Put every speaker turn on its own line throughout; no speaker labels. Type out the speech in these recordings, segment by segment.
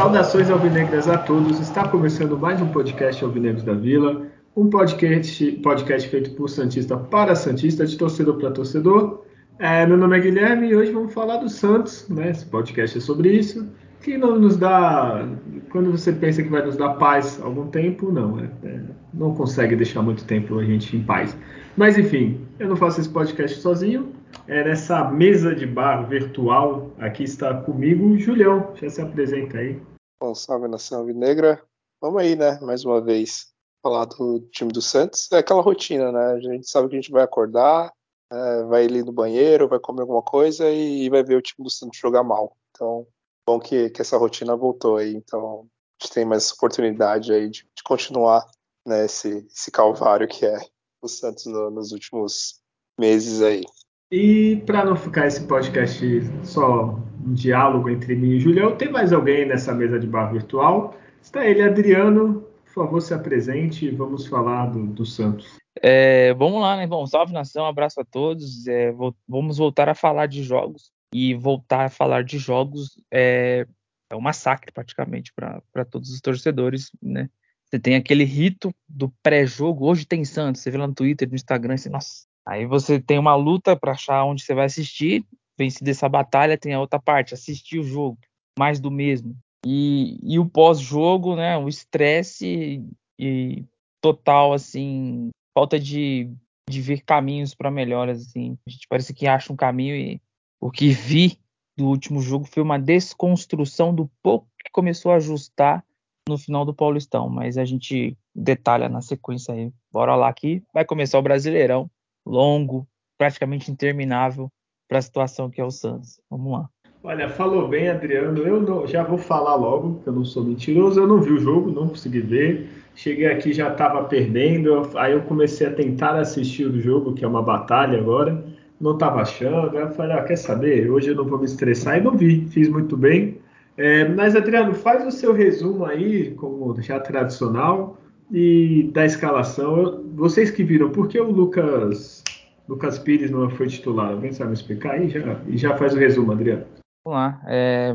Saudações alvinegras a todos. Está começando mais um podcast Alvinegros da Vila, um podcast, podcast feito por Santista para Santista, de torcedor para torcedor. É, meu nome é Guilherme e hoje vamos falar do Santos, né? Esse podcast é sobre isso. Que não nos dá, quando você pensa que vai nos dar paz algum tempo, não, é, é, não consegue deixar muito tempo a gente em paz. Mas enfim, eu não faço esse podcast sozinho. É nessa mesa de bar virtual. Aqui está comigo o Julião. Já se apresenta aí.
Bom, salve nação negra. Vamos aí, né? Mais uma vez falar do time do Santos. É aquela rotina, né? A gente sabe que a gente vai acordar, é, vai ali no banheiro, vai comer alguma coisa e vai ver o time do Santos jogar mal. Então, bom que, que essa rotina voltou aí. Então, a gente tem mais oportunidade aí de, de continuar né, esse, esse calvário que é o Santos no, nos últimos meses aí.
E para não ficar esse podcast só um diálogo entre mim e Julião, tem mais alguém nessa mesa de bar virtual? Está ele, Adriano. Por favor, se apresente e vamos falar do, do Santos.
É, vamos lá, né? Bom, salve nação, abraço a todos. É, vou, vamos voltar a falar de jogos. E voltar a falar de jogos é, é um massacre praticamente para todos os torcedores, né? Você tem aquele rito do pré-jogo. Hoje tem Santos. Você vê lá no Twitter, no Instagram, assim, nossa, Aí você tem uma luta para achar onde você vai assistir. Vencida essa batalha, tem a outra parte, assistir o jogo, mais do mesmo. E, e o pós-jogo, né? O estresse e, total, assim, falta de, de ver caminhos para melhoras, assim. A gente parece que acha um caminho e o que vi do último jogo foi uma desconstrução do pouco que começou a ajustar no final do Paulistão, mas a gente detalha na sequência aí. Bora lá que vai começar o Brasileirão longo, praticamente interminável para a situação que é o Santos. Vamos lá.
Olha, falou bem, Adriano. Eu não, já vou falar logo, que eu não sou mentiroso. Eu não vi o jogo, não consegui ver. Cheguei aqui já estava perdendo. Aí eu comecei a tentar assistir o jogo, que é uma batalha agora. Não estava achando. Aí eu falei, ah, quer saber? Hoje eu não vou me estressar. E não vi. Fiz muito bem. É, mas, Adriano, faz o seu resumo aí, como já tradicional e da escalação, vocês que viram, por que o Lucas, Lucas Pires não foi titular? Alguém sabe me explicar aí? Já, e já faz o resumo, Adriano.
Vamos lá. É,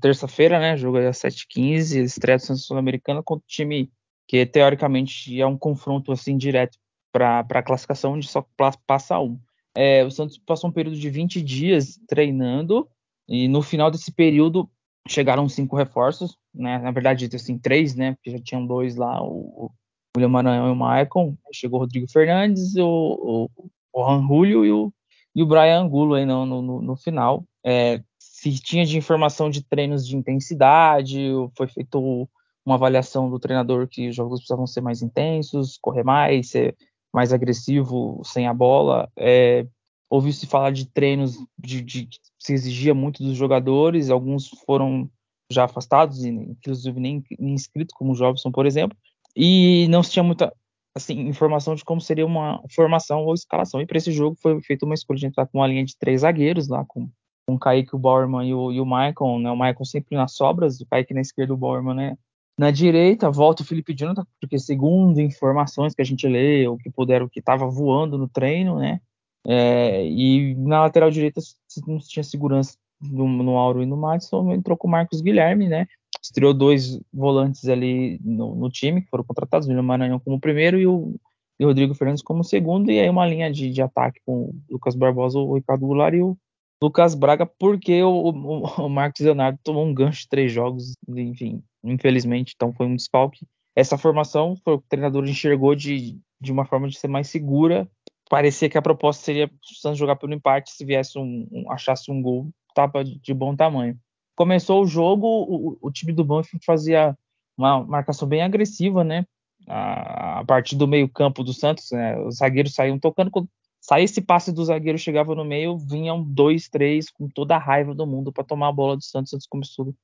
Terça-feira, né? Jogo às 7h15, estreia do Sul-Americana contra o time que teoricamente é um confronto assim direto para a classificação, onde só passa um. É, o Santos passou um período de 20 dias treinando e no final desse período chegaram cinco reforços, né? Na verdade, assim, três, né? Porque já tinham dois lá, o, William Maranhão e o Maicon. Chegou o Rodrigo Fernandes, o, o, o Juan Julio e o, e o Brian Angulo aí no, no, no final. É, se tinha de informação de treinos de intensidade, foi feito uma avaliação do treinador que os jogos precisavam ser mais intensos, correr mais, ser mais agressivo sem a bola. É, Ouviu-se falar de treinos de, de, se exigia muito dos jogadores, alguns foram já afastados, inclusive nem, inscritos, como o Jobson, por exemplo, e não se tinha muita assim, informação de como seria uma formação ou escalação. E para esse jogo foi feita uma escolha de entrar com uma linha de três zagueiros lá, com, com o Kaique, o Bauerman e o, e o Michael, né? O Michael sempre nas sobras, o Kaique na esquerda, o Bauerman né? Na direita, volta o Felipe Jonathan, porque segundo informações que a gente lê, o que puderam, que estava voando no treino, né? É, e na lateral direita não tinha segurança no, no Auro e no Madison, entrou com o Marcos Guilherme, né? Estreou dois volantes ali no, no time, que foram contratados, o William Maranhão como primeiro e o, e o Rodrigo Fernandes como segundo, e aí uma linha de, de ataque com o Lucas Barbosa, o Ricardo Goulart e o Lucas Braga, porque o, o, o Marcos Leonardo tomou um gancho de três jogos, enfim, infelizmente, então foi um desfalque. Essa formação foi o treinador enxergou de, de uma forma de ser mais segura parecia que a proposta seria o Santos jogar pelo empate se viesse um, um achasse um gol tapa de bom tamanho. Começou o jogo, o, o time do Banfield fazia uma marcação bem agressiva, né? A, a partir do meio campo do Santos, né? os zagueiros saíam tocando. Quando saía esse passe do zagueiro, chegava no meio, vinham dois, três, com toda a raiva do mundo para tomar a bola do Santos. O Santos começou,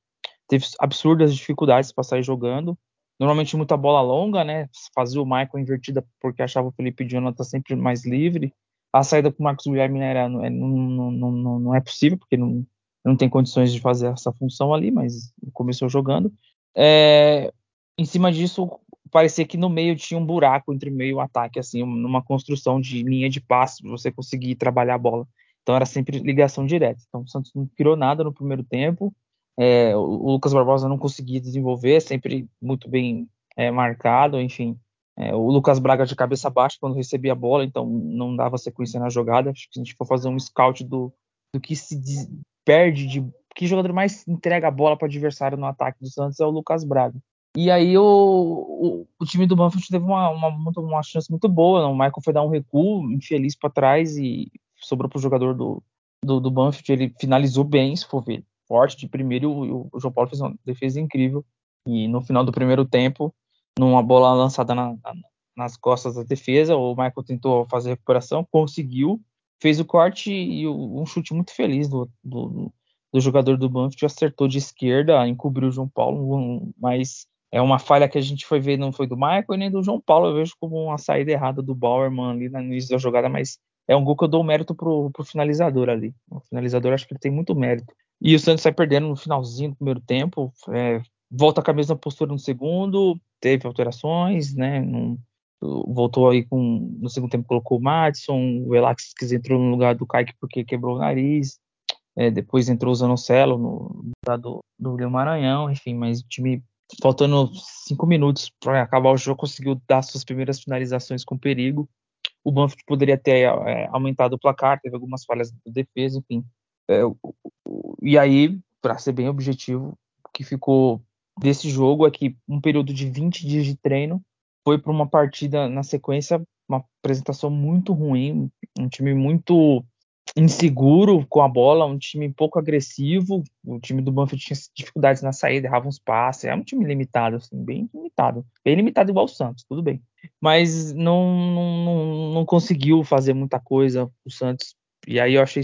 teve absurdas dificuldades para sair jogando normalmente muita bola longa, né? Fazia o Michael invertida porque achava o Felipe Jonathan sempre mais livre. a saída com o Marcos Guilherme era, não, não, não, não é possível, porque não, não tem condições de fazer essa função ali, mas começou jogando. É, em cima disso, parecia que no meio tinha um buraco entre meio e ataque, assim, numa construção de linha de passe, você conseguir trabalhar a bola. Então era sempre ligação direta. Então o Santos não criou nada no primeiro tempo. É, o Lucas Barbosa não conseguia desenvolver, sempre muito bem é, marcado, enfim. É, o Lucas Braga de cabeça baixa quando recebia a bola, então não dava sequência na jogada. Acho que a gente for fazer um scout do, do que se perde, de que jogador mais entrega a bola para adversário no ataque do Santos é o Lucas Braga. E aí o, o, o time do Banfield teve uma, uma, uma, chance muito boa. Né? O Michael foi dar um recuo infeliz para trás e sobrou para o jogador do, do, do, Banfield. Ele finalizou bem, se for ver, forte de primeiro. E o, o João Paulo fez uma defesa incrível. E no final do primeiro tempo, numa bola lançada na, na, nas costas da defesa, o Michael tentou fazer recuperação, conseguiu, fez o corte e um chute muito feliz do, do, do jogador do Banfield, acertou de esquerda, encobriu o João Paulo, mas é uma falha que a gente foi ver, não foi do Michael e nem do João Paulo, eu vejo como uma saída errada do Bauerman ali no início da jogada, mas é um gol que eu dou mérito pro, pro finalizador ali. O finalizador acho que ele tem muito mérito. E o Santos sai perdendo no finalzinho do primeiro tempo, é, volta com a mesma postura no segundo, teve alterações, né? Voltou aí com no segundo tempo colocou o Madison, o Elax entrou no lugar do Kaique porque quebrou o nariz, é, depois entrou o Zanocelo no lugar do, do Maranhão, enfim, mas o time faltando cinco minutos para acabar o jogo conseguiu dar suas primeiras finalizações com perigo. O Banfield poderia ter é, aumentado o placar, teve algumas falhas de defesa, enfim. É, e aí, para ser bem objetivo, o que ficou desse jogo é que um período de 20 dias de treino foi para uma partida na sequência, uma apresentação muito ruim, um time muito inseguro com a bola, um time pouco agressivo. O time do Banfield tinha dificuldades na saída, errava uns passes. É um time limitado, assim, bem limitado. Bem limitado igual o Santos, tudo bem. Mas não, não, não conseguiu fazer muita coisa o Santos. E aí eu achei.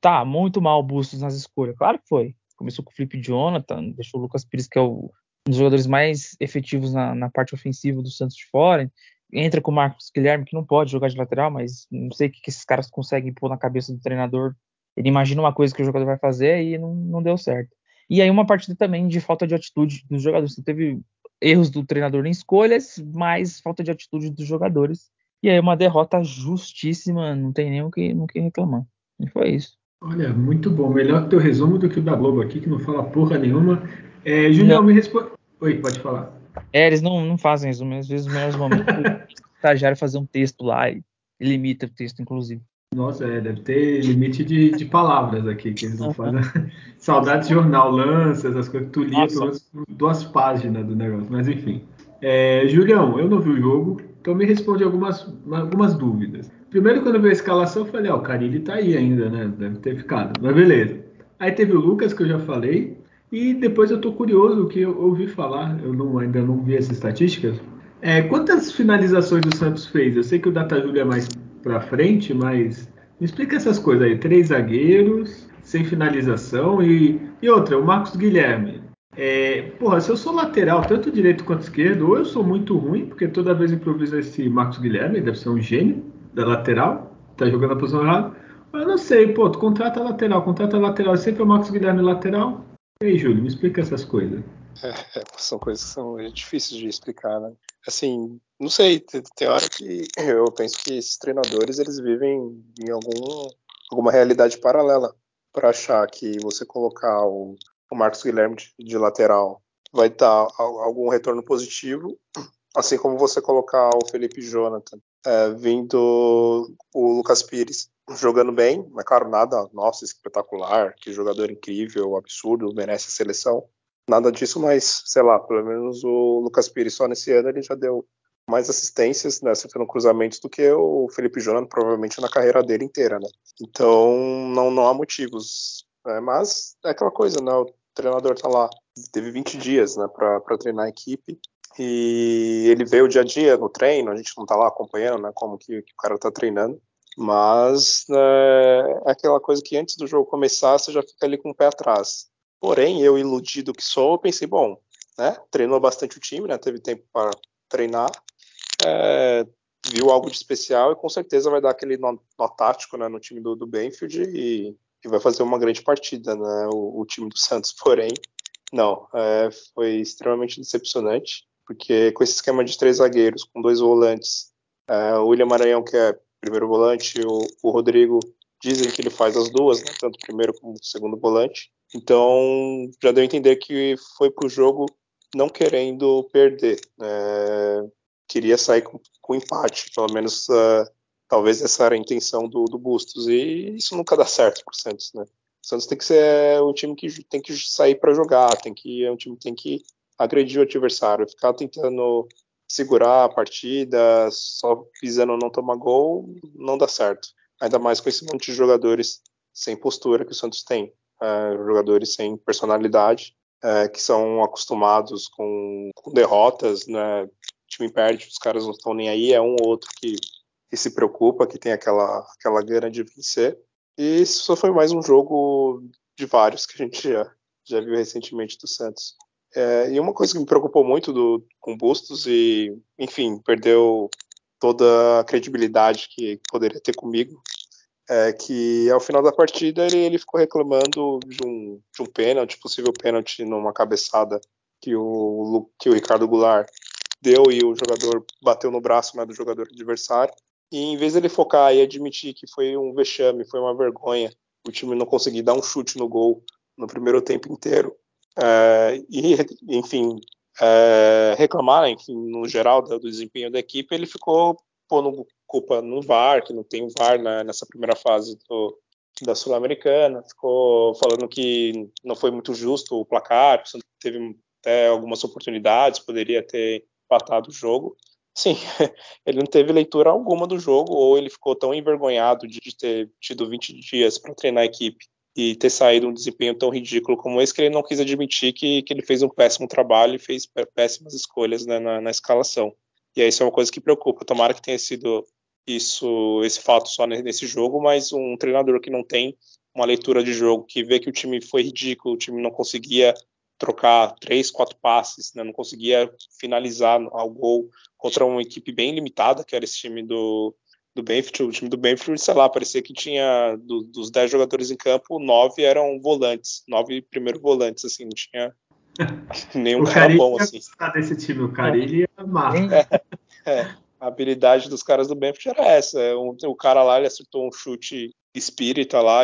Tá, muito mal o Bustos nas escolhas. Claro que foi. Começou com o Felipe Jonathan, deixou o Lucas Pires, que é o um dos jogadores mais efetivos na, na, parte ofensiva do Santos de fora. Entra com o Marcos Guilherme, que não pode jogar de lateral, mas não sei o que, que esses caras conseguem pôr na cabeça do treinador. Ele imagina uma coisa que o jogador vai fazer e não, não deu certo. E aí uma partida também de falta de atitude dos jogadores. Você teve erros do treinador em escolhas, mais falta de atitude dos jogadores. E aí uma derrota justíssima, não tem nem o que, o que reclamar. E foi isso.
Olha, muito bom. Melhor teu resumo do que o da Globo aqui, que não fala porra nenhuma. É, Julião, me responde. Oi, pode falar.
É, eles não, não fazem resumo, às vezes os melhores momentos o estagiário fazer um texto lá e limita o texto, inclusive.
Nossa, é, deve ter limite de, de palavras aqui que eles não fazem. Saudades de jornal, lança, essas coisas. Tu lia pelas duas páginas do negócio, mas enfim. É, Julião, eu não vi o jogo, então me responde algumas, algumas dúvidas. Primeiro, quando eu vi a escalação, eu falei, ó, oh, o Carilli tá aí ainda, né? Deve ter ficado. Mas beleza. Aí teve o Lucas, que eu já falei. E depois eu tô curioso, que eu ouvi falar, eu não, ainda não vi essas estatísticas. É, quantas finalizações o Santos fez? Eu sei que o Data Júlio é mais para frente, mas me explica essas coisas aí. Três zagueiros, sem finalização e, e outra, o Marcos Guilherme. É, porra, se eu sou lateral, tanto direito quanto esquerdo, ou eu sou muito ruim, porque toda vez improviso esse Marcos Guilherme, deve ser um gênio da lateral, tá jogando a posição errada. Eu não sei, pô, tu contrata lateral, contrata lateral, sempre é o Marcos Guilherme lateral. E aí, Júlio, me explica essas coisas.
É, são coisas que são difíceis de explicar, né? Assim, não sei, tem, tem hora que eu penso que esses treinadores eles vivem em algum, alguma realidade paralela para achar que você colocar o, o Marcos Guilherme de, de lateral vai dar algum retorno positivo, assim como você colocar o Felipe Jonathan é, vindo o Lucas Pires jogando bem, mas claro, nada, nossa, espetacular, que jogador incrível, absurdo, merece a seleção. Nada disso, mas, sei lá, pelo menos o Lucas Pires só nesse ano ele já deu mais assistências, né, acertando cruzamentos do que o Felipe Jonathan, provavelmente na carreira dele inteira, né. Então, não, não há motivos. Né, mas é aquela coisa, né, o treinador tá lá, teve 20 dias, né, para treinar a equipe, e ele vê o dia a dia no treino, a gente não tá lá acompanhando, né, como que, que o cara tá treinando, mas né, é aquela coisa que antes do jogo começar você já fica ali com o pé atrás. Porém, eu iludido que sou, pensei, bom, né, treinou bastante o time, né, teve tempo para treinar, é, viu algo de especial e com certeza vai dar aquele nó, nó tático né, no time do, do Benfield e, e, vai fazer uma grande partida, né? O, o time do Santos, porém, não, é, foi extremamente decepcionante, porque com esse esquema de três zagueiros, com dois volantes, é, o William Maranhão, que é primeiro volante, o, o Rodrigo, dizem que ele faz as duas, né, tanto primeiro como segundo volante, então já deu a entender que foi para o jogo não querendo perder, é, queria sair com, com empate, pelo menos uh, talvez essa era a intenção do, do Bustos, e isso nunca dá certo para o Santos, né? O Santos tem que ser um time que tem que sair para jogar, tem que é um time que tem que agredir o adversário, ficar tentando segurar a partida, só visando não tomar gol, não dá certo. Ainda mais com esse monte de jogadores sem postura que o Santos tem, é, jogadores sem personalidade, é, que são acostumados com, com derrotas, né? time perde, os caras não estão nem aí, é um ou outro que, que se preocupa, que tem aquela, aquela gana de vencer. E isso só foi mais um jogo de vários que a gente já, já viu recentemente do Santos. É, e uma coisa que me preocupou muito do, com Bustos, e enfim, perdeu toda a credibilidade que poderia ter comigo, é que ao final da partida ele, ele ficou reclamando de um, de um pênalti, possível pênalti numa cabeçada que o, que o Ricardo Goulart deu e o jogador bateu no braço né, do jogador adversário. E em vez dele focar e admitir que foi um vexame, foi uma vergonha, o time não conseguir dar um chute no gol no primeiro tempo inteiro, é, e, enfim, é, reclamar, enfim, no geral, do, do, desempenho da equipe, ele ficou pondo culpa no VAR, que não tem VAR né, nessa primeira fase do, da Sul-Americana, ficou falando que não foi muito justo o placar, teve até algumas oportunidades, poderia ter empatado o jogo. Sim, ele não teve leitura alguma do jogo, ou ele ficou tão envergonhado de ter tido 20 dias para treinar a equipe e ter saído um desempenho tão ridículo como esse, que ele não quis admitir que, que ele fez um péssimo trabalho e fez péssimas escolhas né, na, na, escalação. E isso é uma coisa que preocupa. Tomara que tenha sido isso, esse fato só nesse jogo, mas um treinador que não tem uma leitura de jogo, que vê que o time foi ridículo, o time não conseguia trocar três, quatro passes, né? não conseguia finalizar ao gol contra uma equipe bem limitada, que era esse time do, do Benfield. O time do Benfield, sei lá, parecia que tinha do, dos dez jogadores em campo, nove eram volantes, nove primeiros volantes, assim, não tinha nenhum cara bom, assim.
desse time, o Carilli ia amar.
É, é, a habilidade dos caras do Benfield era essa. O, o cara lá, ele acertou um chute espírita lá,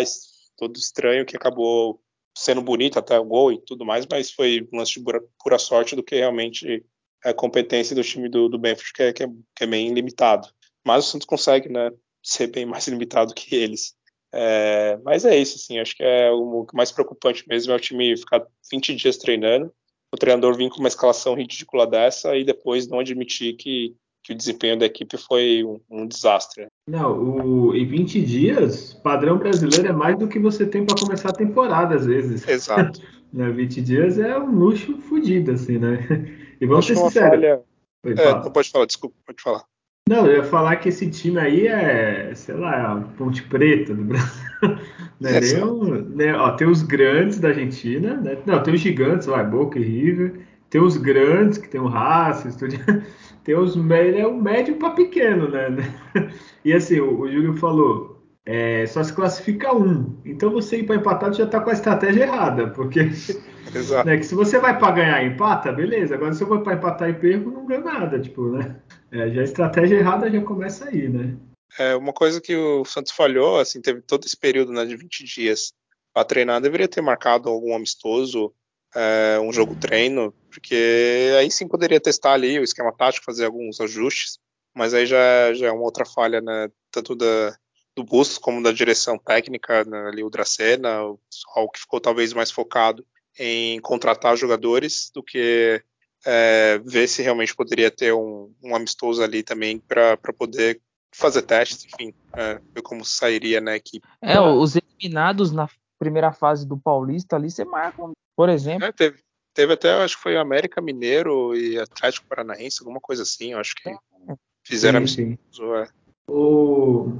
todo estranho, que acabou sendo bonito até o gol e tudo mais, mas foi um lance de pura, pura sorte do que realmente é competência do time do, do Benfield, que é, que, é, que é bem limitado. Mas o Santos consegue né, ser bem mais limitado que eles. É, mas é isso, assim, acho que é o mais preocupante mesmo é o time ficar 20 dias treinando, o treinador vir com uma escalação ridícula dessa e depois não admitir que que o desempenho da equipe foi um, um desastre.
Não, o, em 20 dias, padrão brasileiro é mais do que você tem para começar a temporada, às vezes.
Exato.
né, 20 dias é um luxo fodido, assim, né? E vamos ser sinceros. Falha...
É, não pode falar, desculpa, pode falar.
Não, eu ia falar que esse time aí é, sei lá, é a Ponte Preta do Brasil. né? É um, né? Ó, tem os grandes da Argentina, né? Não, tem os gigantes, vai, Boca e River. Tem os grandes, que tem o Racing, tem os ele é o médio para pequeno, né? E assim, o, o Júlio falou, é, só se classifica um. Então você ir para empatado já está com a estratégia errada, porque né, que se você vai para ganhar e empata, beleza. Agora se eu vou para empatar e perco, não ganho nada, tipo, né? É, já a estratégia errada já começa aí, né?
É, uma coisa que o Santos falhou, assim, teve todo esse período né, de 20 dias para treinar, deveria ter marcado algum amistoso é, um jogo treino, porque aí sim poderia testar ali o esquema tático, fazer alguns ajustes, mas aí já, já é uma outra falha, né, tanto da, do Bustos como da direção técnica, né, ali o Dracena, algo que ficou talvez mais focado em contratar jogadores do que é, ver se realmente poderia ter um, um amistoso ali também para poder fazer testes, enfim, é, ver como sairia na né, equipe.
É, os eliminados na primeira fase do Paulista ali, você marca por exemplo. É,
teve, teve até, acho que foi América Mineiro e Atlético Paranaense, alguma coisa assim, acho que fizeram sim, sim. É.
O,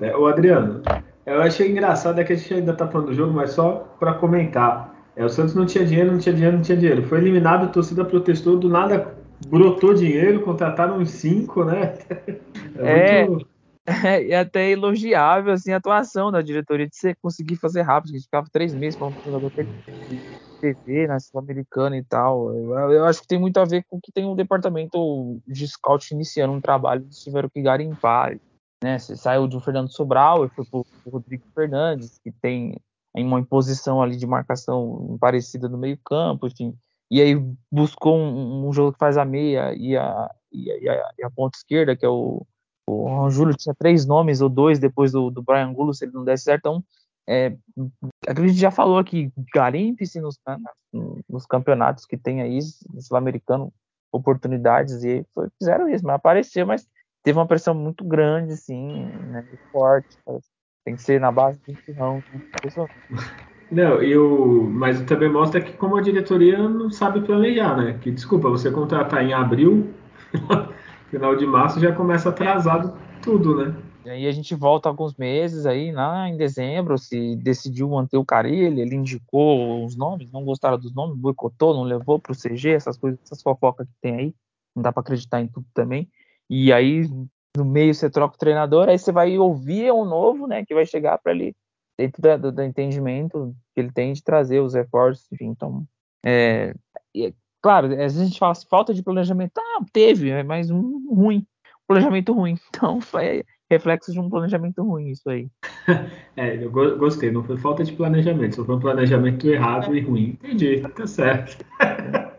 é, o Adriano, eu achei engraçado é que a gente ainda tá falando do jogo, mas só para comentar. É, o Santos não tinha dinheiro, não tinha dinheiro, não tinha dinheiro. Foi eliminado, a torcida protestou, do nada brotou dinheiro, contrataram uns cinco, né?
É, é, muito... é, é até elogiável assim, a atuação da diretoria de você conseguir fazer rápido, que ficava três meses para um jogador de TV, na Sul-Americana e tal. Eu, eu, acho que tem muito a ver com que tem um departamento de scout iniciando um trabalho, eles tiveram que garimpar. Né? Você saiu do Fernando Sobral e foi pro Rodrigo Fernandes, que tem uma imposição ali de marcação parecida no meio campo, enfim. E aí buscou um, um jogo que faz a meia e a, e a, e a, e a ponta esquerda, que é o, o Júlio tinha três nomes ou dois depois do, do Brian Gulo, se ele não desse certo. Então, é, a gente já falou aqui, garimpe-se nos, nos, campeonatos que tem aí, sul-americano, oportunidades, e foi, fizeram isso, mas apareceu, mas teve uma pressão muito grande, assim, né, forte, tem que ser na base do empurrão,
Não, eu, mas também mostra que como a diretoria não sabe planejar, né? Que desculpa, você contratar em abril, final de março já começa atrasado tudo, né?
E aí a gente volta alguns meses aí, lá em dezembro, se decidiu manter o Carilli, ele indicou os nomes, não gostaram dos nomes, boicotou, não levou para o CG, essas coisas, essas fofocas que tem aí, não dá para acreditar em tudo também. E aí no meio você troca o treinador, aí você vai ouvir um novo, né, que vai chegar para ele dentro da, do, do, entendimento que ele tem de trazer os reforços, enfim, então, é, é, claro, às vezes a gente fala assim, falta de planejamento, ah, teve, mas um ruim, planejamento ruim, então foi reflexo de um planejamento ruim isso aí.
É, eu gostei, não foi falta de planejamento, só foi um planejamento errado é. e ruim, entendi, tá certo.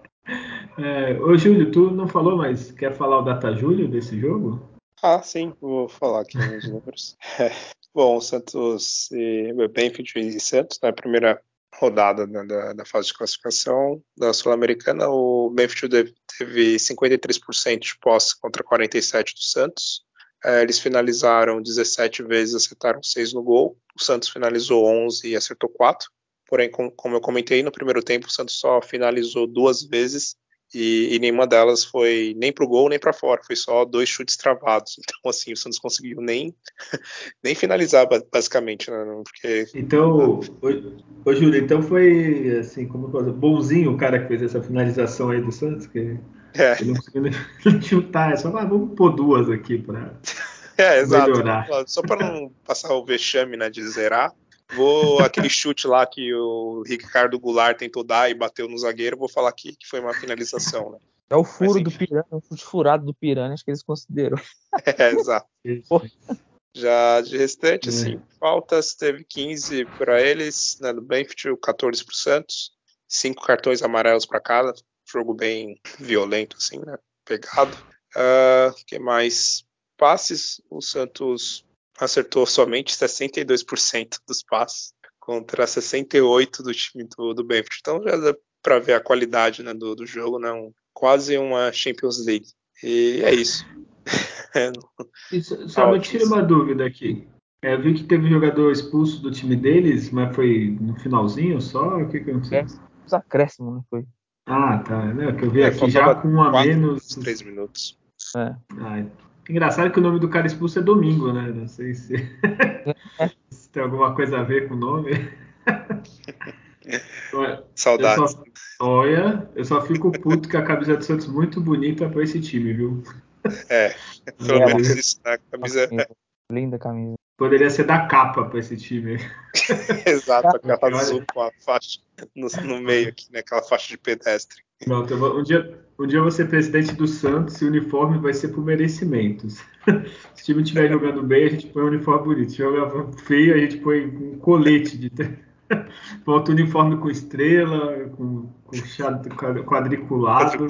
É, ô Júlio, tu não falou, mas quer falar o data Júlio desse jogo?
Ah, sim, vou falar aqui nos números. É, bom, Santos e Benfield e Santos, na primeira rodada né, da, da, fase de classificação da Sul-Americana, o Benfield teve 53% de posse contra 47% do Santos. É, eles finalizaram 17 vezes, acertaram 6 no gol. O Santos finalizou 11 e acertou 4. Porém, com, como eu comentei, no primeiro tempo o Santos só finalizou duas vezes e, e nenhuma delas foi nem para o gol nem para fora, foi só dois chutes travados. Então, assim, o Santos conseguiu nem, nem finalizar, basicamente, né? Porque...
Então, ô, Júlio, então foi assim, como coisa, bonzinho o cara que fez essa finalização aí do Santos, que é. ele não conseguiu nem chutar, é só ah, vamos pôr duas aqui para
é, melhorar. Só para não passar o vexame né, de zerar. Vou aquele chute lá que o Ricardo Goulart tentou dar e bateu no zagueiro, vou falar aqui que foi uma finalização, né?
É o furo Mas, do Piranha, o chute furado do Piranha, acho que eles consideram.
É, exato. Já de restante, é. assim, faltas teve 15 para eles, né, no Benfield 14 para o Santos, cinco cartões amarelos para cada, jogo bem violento, assim, né, pegado. Uh, que mais? Passes, o Santos acertou somente 62% dos passes contra 68% do time do, do Benfield. Então já dá para ver a qualidade né, do, do, jogo, né? Um, quase uma Champions League. E é isso.
isso só me tira uma dúvida aqui. É, eu vi que teve jogador expulso do time deles, mas foi no finalzinho só? O que que aconteceu? É,
os acréscimos, não foi?
Ah, tá. Né, que eu vi é, aqui já com um a menos.
Três minutos.
É. Ah, Engraçado que o nome do cara expulso é Domingo, né? Não sei se, se tem alguma coisa a ver com o nome. Eu só, olha, eu só fico puto que a camisa do Santos muito bonita para esse time, viu?
É, pelo menos isso, né? A camisa é...
Linda camisa.
Poderia ser da capa para esse time.
Exato, aquela azul com a faixa no, no meio aqui, né? Aquela faixa de pedestre.
Pronto, um dia, um dia eu vou ser presidente do Santos e o uniforme vai ser por merecimentos. Se o time estiver jogando bem, a gente põe um uniforme bonito. Se jogar feio, a gente põe um colete de. Bota o uniforme com estrela, com, com quadriculado.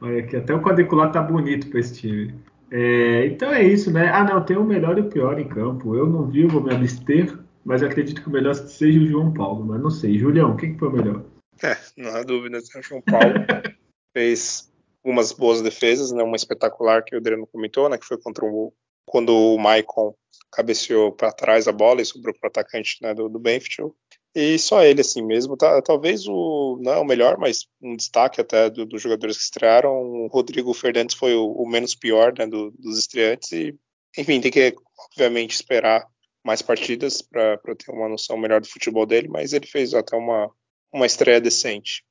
Olha aqui, até o quadriculado tá bonito para esse time. É, então é isso, né? Ah, não, tem o melhor e o pior em campo. Eu não vi, vou me abster, mas acredito que o melhor seja o João Paulo, mas não sei. Julião, quem que foi o melhor?
É, não há dúvidas, o João Paulo fez algumas boas defesas, né? Uma espetacular que o Adriano comentou, né? Que foi contra o quando o Maicon cabeceou para trás a bola e sobrou para o atacante né, do, do Benfield. E só ele assim mesmo, tá, talvez o não é o melhor, mas um destaque até do, dos jogadores que estrearam. O Rodrigo Fernandes foi o, o menos pior né, do, dos estreantes e enfim tem que obviamente esperar mais partidas para ter uma noção melhor do futebol dele, mas ele fez até uma uma estreia decente.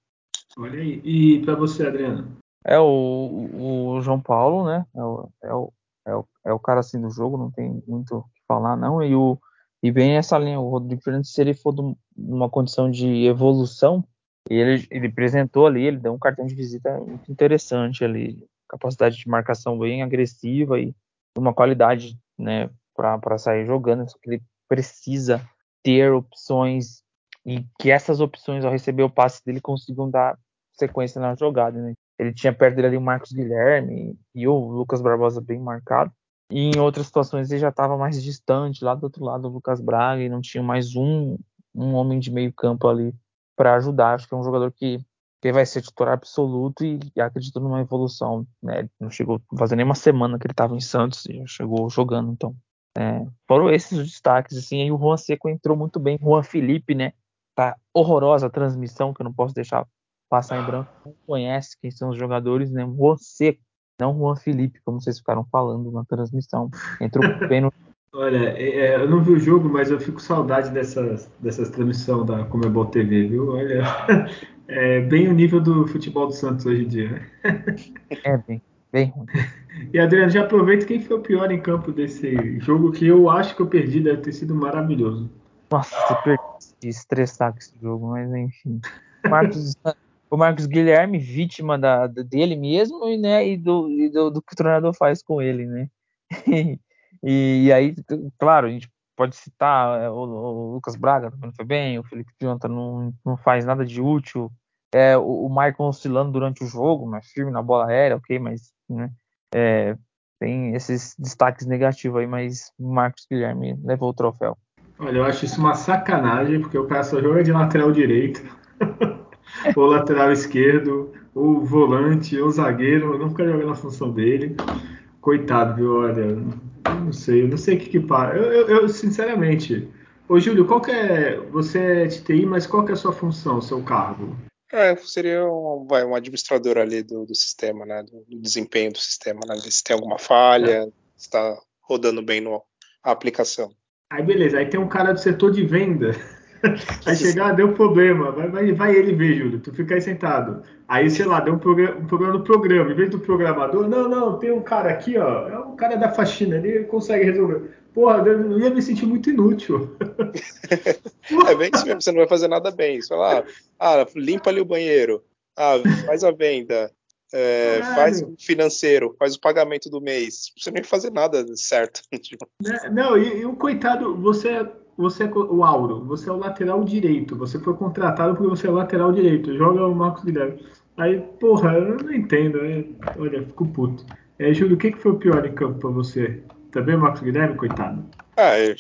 Olha aí. E para você, Adriano?
É o, o João Paulo, né? É o, é, o, é, o, é o cara assim do jogo, não tem muito o que falar, não. E, o, e bem essa linha, o Rodrigo Fernandes, se ele for numa condição de evolução, ele, ele apresentou ali, ele deu um cartão de visita muito interessante ali, capacidade de marcação bem agressiva e uma qualidade, né, para sair jogando, só que ele precisa ter opções e que essas opções ao receber o passe dele consigam dar sequência na jogada, né? Ele tinha perto dele ali o Marcos Guilherme e o Lucas Barbosa bem marcado. E em outras situações ele já estava mais distante, lá do outro lado do Lucas Braga, e não tinha mais um, um homem de meio campo ali para ajudar. Acho que é um jogador que, que vai ser titular absoluto e, e acredito numa evolução. Né? Não chegou fazer nem uma semana que ele estava em Santos e já chegou jogando. Então, é, foram esses os destaques. Assim, aí o Juan Seco entrou muito bem. Juan Felipe, né? Tá horrorosa a transmissão, que eu não posso deixar passar em branco. Não conhece quem são os jogadores, né? Seco, não Juan Felipe, como vocês ficaram falando na transmissão. Entrou bem no
Olha, é, é, eu não vi o jogo, mas eu fico saudade dessas, dessas transmissões da Comebol TV, viu? Olha, é bem o nível do futebol do Santos hoje em dia, né?
É bem, bem ruim.
E Adriano, já aproveita quem foi o pior em campo desse jogo que eu acho que eu perdi, deve ter sido maravilhoso.
Nossa, você perdeu estressar com esse jogo, mas enfim. Marcos, o Marcos Guilherme, vítima da, dele mesmo, né? E do, e do, do que o treinador faz com ele, né? E, e aí, claro, a gente pode citar é, o, o Lucas Braga não foi bem, o Felipe Jonathan não, não faz nada de útil, é, o, o Michael oscilando durante o jogo, mas firme na bola aérea, ok, mas né, é, tem esses destaques negativos aí, mas o Marcos Guilherme levou o troféu.
Olha, eu acho isso uma sacanagem, porque o cara só joga de lateral direito, ou lateral esquerdo, ou volante, ou zagueiro, nunca joga na função dele. Coitado, viu? Olha, não sei, eu não sei o que que para. Eu, eu, eu, sinceramente. Ô, Júlio, qual que é. Você é de TI, mas qual que é a sua função, seu cargo?
É, seria um, vai, um administrador ali do, do sistema, né? Do, do, desempenho do sistema, né? Se tem alguma falha, é. se está rodando bem no, a aplicação.
Aí beleza, aí tem um cara do setor de venda. Aí chegar, deu problema, vai, vai, vai ele ver, Júlio, tu fica aí sentado. Aí, sei lá, deu um, programa, um problema no programa, em vez do programador, não, não, tem um cara aqui, ó, é um cara da faxina, ele consegue resolver. Porra, eu ia me sentir muito inútil.
é bem isso mesmo, você não vai fazer nada bem. Você fala, ah, limpa ali o banheiro, ah, faz a venda, é, faz o financeiro, faz o pagamento do mês. Você não ia fazer nada certo.
Né, não, e, e o coitado, você você é o Auro, você é o lateral direito, você foi contratado porque você é o lateral direito, joga o Marcos Guilherme. Aí, porra, eu não entendo, né? olha, fico puto. É, Júlio, o que, que foi o pior em campo pra você? Também o Marcos Guilherme, coitado?
Ah, ele,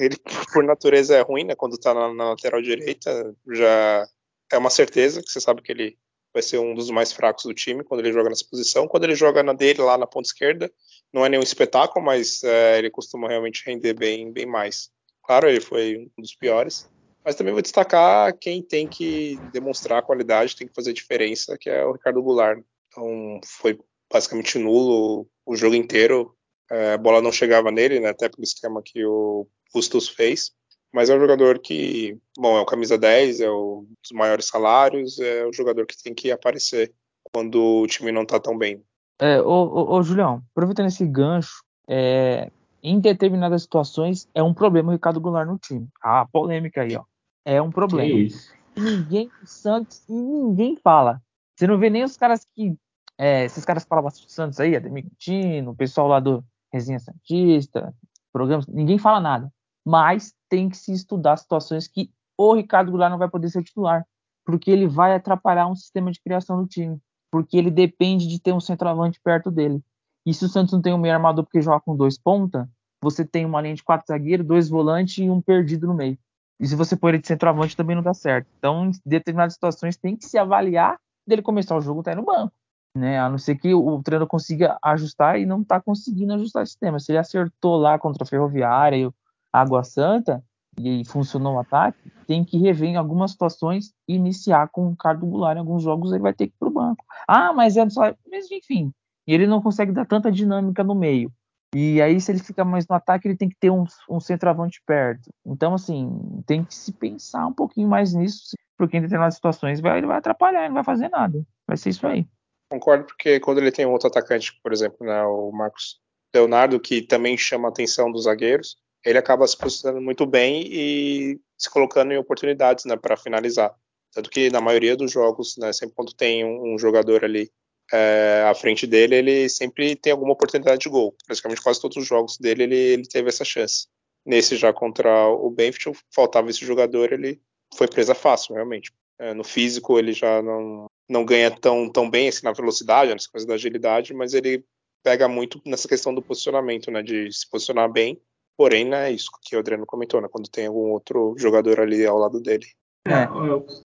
ele, por natureza é ruim, né? Quando tá na, na lateral direita, já é uma certeza que você sabe que ele vai ser um dos mais fracos do time quando ele joga nessa posição. Quando ele joga na dele lá na ponta esquerda, não é nenhum espetáculo, mas é, ele costuma realmente render bem, bem mais. Claro, ele foi um dos piores. Mas também vou destacar quem tem que demonstrar qualidade, tem que fazer diferença, que é o Ricardo Goulart. Então foi basicamente nulo o jogo inteiro. É, a bola não chegava nele, né, até pelo esquema que o Bustos fez. Mas é um jogador que, bom, é o camisa 10, é o dos maiores salários, é o jogador que tem que aparecer quando o time não tá tão bem.
É, ô, ô, ô Julião, aproveitando esse gancho, é, em determinadas situações é um problema o Ricardo Goulart no time. Ah, polêmica aí, ó. É um problema. Que isso? Ninguém, Santos, ninguém fala. Você não vê nem os caras que. É, esses caras falam bastante Santos aí, Ademir Quintino, o pessoal lá do Resenha Santista, programas, ninguém fala nada. Mas tem que se estudar situações que o Ricardo Goulart não vai poder ser titular, porque ele vai atrapalhar um sistema de criação do time, porque ele depende de ter um centroavante perto dele. E se o Santos não tem um meio armador porque joga com dois ponta, você tem uma linha de quatro zagueiros, dois volantes e um perdido no meio. E se você pôr ele de centroavante também não dá certo. Então, em determinadas situações tem que se avaliar dele começar o jogo tá aí no banco, né? A não ser que o treinador consiga ajustar e não está conseguindo ajustar o sistema. Se ele acertou lá contra a Ferroviária e a Água Santa e funcionou o ataque, tem que rever em algumas situações e iniciar com o Ricardo Goulart em alguns jogos ele vai ter que ir pro banco. Ah, mas é só, mas enfim, e ele não consegue dar tanta dinâmica no meio. E aí, se ele fica mais no ataque, ele tem que ter um, um centroavante perto. Então, assim, tem que se pensar um pouquinho mais nisso, porque em determinadas situações vai, ele vai atrapalhar, ele não vai fazer nada. Vai ser isso aí.
Concordo, porque quando ele tem outro atacante, por exemplo, né, o Marcos Leonardo, que também chama a atenção dos zagueiros, ele acaba se posicionando muito bem e se colocando em oportunidades né, para finalizar. Tanto que na maioria dos jogos, né, sempre quando tem um, um jogador ali é, à frente dele, ele sempre tem alguma oportunidade de gol. Praticamente quase todos os jogos dele ele, ele teve essa chance. Nesse já contra o Benfield, faltava esse jogador, ele foi presa fácil, realmente. É, no físico ele já não, não ganha tão, tão bem assim na velocidade, nessa coisa da agilidade, mas ele pega muito nessa questão do posicionamento, né, de se posicionar bem. Porém, não é isso que o Adriano comentou, né, quando tem algum outro jogador ali ao lado dele.
É,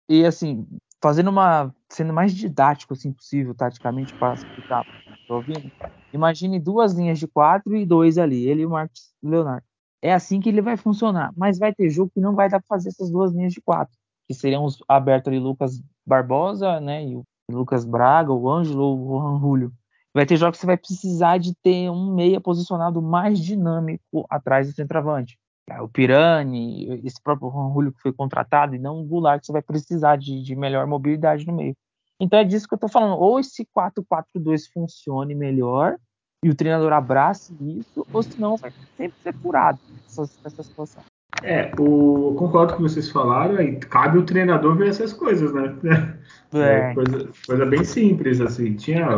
e assim, fazendo uma, sendo mais didático assim possível, taticamente para explicar, tô ouvindo. Imagine duas linhas de quatro e dois ali, ele e o Marcos Leonardo. É assim que ele vai funcionar, mas vai ter jogo que não vai dar para fazer essas duas linhas de quatro, que seriam os abertos ali Lucas Barbosa, né, e o Lucas Braga, o Ângelo ou o Juan Julio. Vai ter jogos que você vai precisar de ter um meia posicionado mais dinâmico atrás do centroavante. É, o Pirani, esse próprio Juan Julio que foi contratado, e não o Goulart, que você vai precisar de, de melhor mobilidade no meio. Então é disso que eu estou falando. Ou esse 4-4-2 funcione melhor e o treinador abrace isso, ou senão vai sempre ser furado essa, essa situação.
É, o, concordo com vocês falaram, aí cabe o treinador ver essas coisas, né? É. é coisa, coisa, bem simples, assim. Tinha.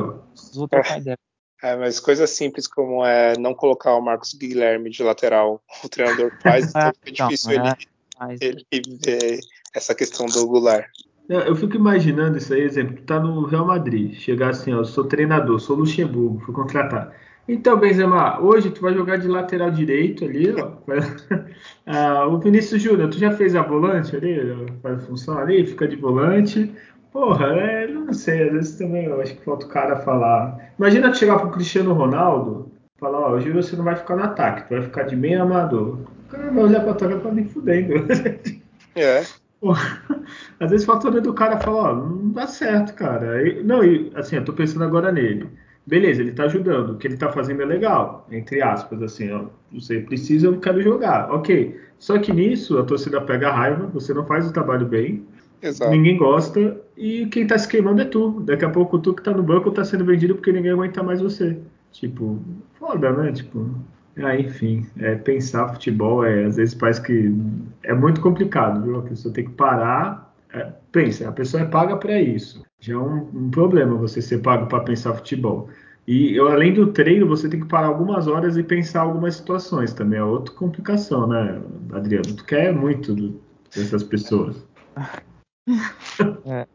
É, mas coisas simples como é não colocar o Marcos Guilherme de lateral, o treinador faz, então fica difícil não, ele, é, ele ver essa questão do Goulart.
Eu fico imaginando isso aí, exemplo, tu tá no Real Madrid, chegar assim, ó, eu sou treinador, sou Luxemburgo, fui contratar. Então, Benzema, hoje tu vai jogar de lateral direito ali, ó. ah, o Vinícius Júnior, tu já fez a volante ali, faz função ali, fica de volante. Porra, é, não sei, às vezes também eu acho que falta o cara falar. Imagina tu chegar pro Cristiano Ronaldo, falar, ó, hoje você não vai ficar no ataque, tu vai ficar de meio amador. O cara vai olhar pra tua cara e falar, nem fudendo.
É.
Porra, às vezes falta o do cara falar, ó, não dá certo, cara. E, não, e assim, eu tô pensando agora nele beleza, ele está ajudando, o que ele está fazendo é legal, entre aspas, assim, ó, você precisa, eu quero jogar, ok. Só que nisso a torcida pega raiva, você não faz o trabalho bem, Exato. ninguém gosta, e quem está se queimando é tu. Daqui a pouco tu que está no banco está sendo vendido porque ninguém aguenta mais você. Tipo, foda, né? Tipo, ah, enfim, é, pensar futebol é, às vezes parece que é muito complicado, viu? A pessoa tem que parar. É, pensa, a pessoa é paga para isso já é um, um problema você ser pago para pensar futebol. E eu, além do treino, você tem que parar algumas horas e pensar algumas situações também. É outra complicação, né, Adriano? Tu quer muito do, dessas pessoas.
É,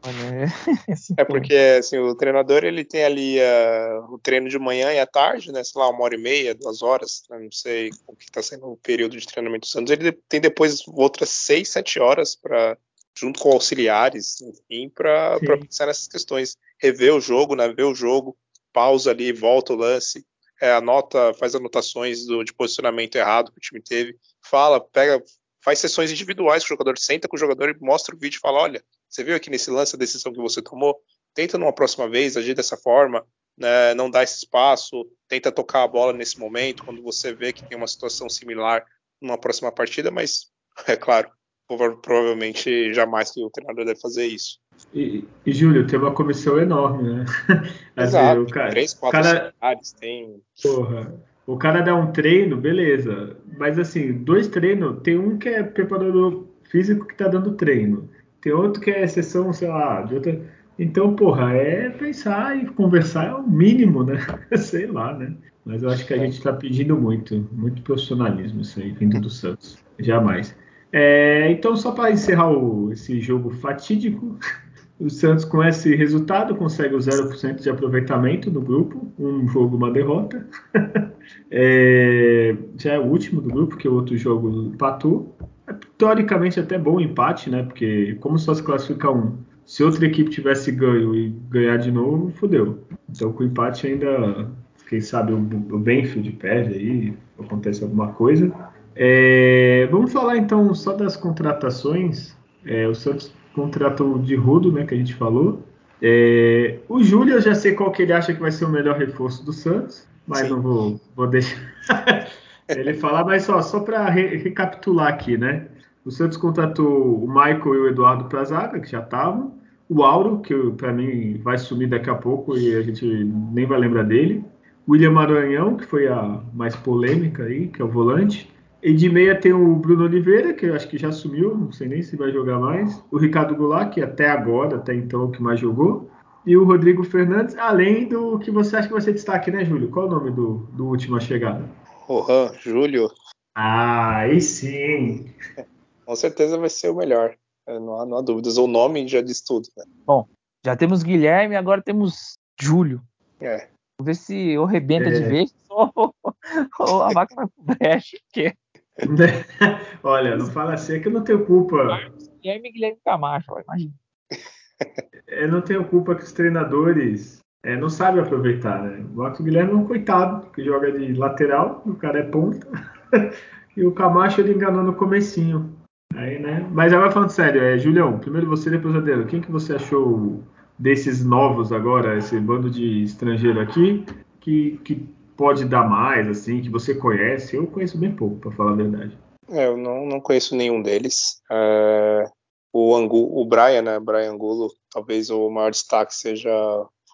é, porque assim, o treinador ele tem ali uh, o treino de manhã e à tarde, né? Sei lá, uma hora e meia, duas horas, né, não sei o que está sendo o período de treinamento dos Santos. Ele tem depois outras seis, sete horas para junto com auxiliares, enfim, para pensar nessas questões. Rever o jogo, né, ver o jogo, pausa ali, volta o lance, é, anota, faz anotações do, de posicionamento errado que o time teve, fala, pega, faz sessões individuais com o jogador, senta com o jogador e mostra o vídeo e fala, olha, você viu aqui nesse lance a decisão que você tomou? Tenta numa próxima vez agir dessa forma, né, não dá esse espaço, tenta tocar a bola nesse momento, quando você vê que tem uma situação similar numa próxima partida, mas, é claro, provavelmente jamais que o treinador deve fazer isso.
E, e Júlio, tem uma comissão enorme, né?
Exato, cara, três, quatro cara, tem...
Porra, o cara dá um treino, beleza. Mas assim, dois treinos, tem um que é preparador físico que tá dando treino. Tem outro que é exceção, sei lá, de outra. Então, porra, é pensar e conversar é o mínimo, né? sei lá, né? Mas eu acho que a gente está pedindo muito, muito profissionalismo isso aí, vindo do Santos. Jamais. É, então, só para encerrar o, esse jogo fatídico, o Santos, com esse resultado, consegue o 0% de aproveitamento no grupo, um jogo, uma derrota. é, já é o último do grupo, que o outro jogo empatou. É, teoricamente, até bom empate, né? Porque, como só se classifica um, se outra equipe tivesse ganho e ganhar de novo, fodeu. Então, com o empate, ainda, quem sabe, o, o Benfield perde aí, acontece alguma coisa. É, vamos falar então só das contratações. É, o Santos contratou de Rudo, né, que a gente falou. É, o Júlio, eu já sei qual que ele acha que vai ser o melhor reforço do Santos, mas Sim. não vou, vou deixar ele falar. Mas só, só para re recapitular aqui, né? O Santos contratou o Michael e o Eduardo para zaga, que já estavam. O Auro, que para mim vai sumir daqui a pouco e a gente nem vai lembrar dele. William Maranhão, que foi a mais polêmica aí, que é o volante. E de meia tem o Bruno Oliveira, que eu acho que já sumiu, não sei nem se vai jogar mais. O Ricardo Goulart, que até agora, até então, é o que mais jogou. E o Rodrigo Fernandes, além do que você acha que vai ser destaque, né, Júlio? Qual é o nome do, do último chegada?
Rohan, Júlio.
Ah, aí sim.
Com certeza vai ser o melhor. Não há, não há dúvidas. O nome já diz tudo. Né?
Bom, já temos Guilherme, agora temos Júlio.
É.
Vamos ver se eu rebenta é. de vez ou, ou a vaca vai pro brecha. Porque...
Olha, não fala assim, é que eu não tenho culpa.
Guilherme e Guilherme Camacho, imagina.
Eu não tenho culpa que os treinadores é, não sabem aproveitar, né? O Marcos Guilherme é um coitado, que joga de lateral, o cara é ponta, e o Camacho ele enganou no comecinho. Aí, né? Mas agora falando sério, é, Julião, primeiro você, depois o Adelo. Quem que você achou desses novos agora, esse bando de estrangeiro aqui, que, que pode dar mais, assim, que você conhece? Eu conheço bem pouco, para falar a verdade.
É, eu não, não conheço nenhum deles. É, o, Angu, o Brian, né? Brian Angulo, talvez o maior destaque seja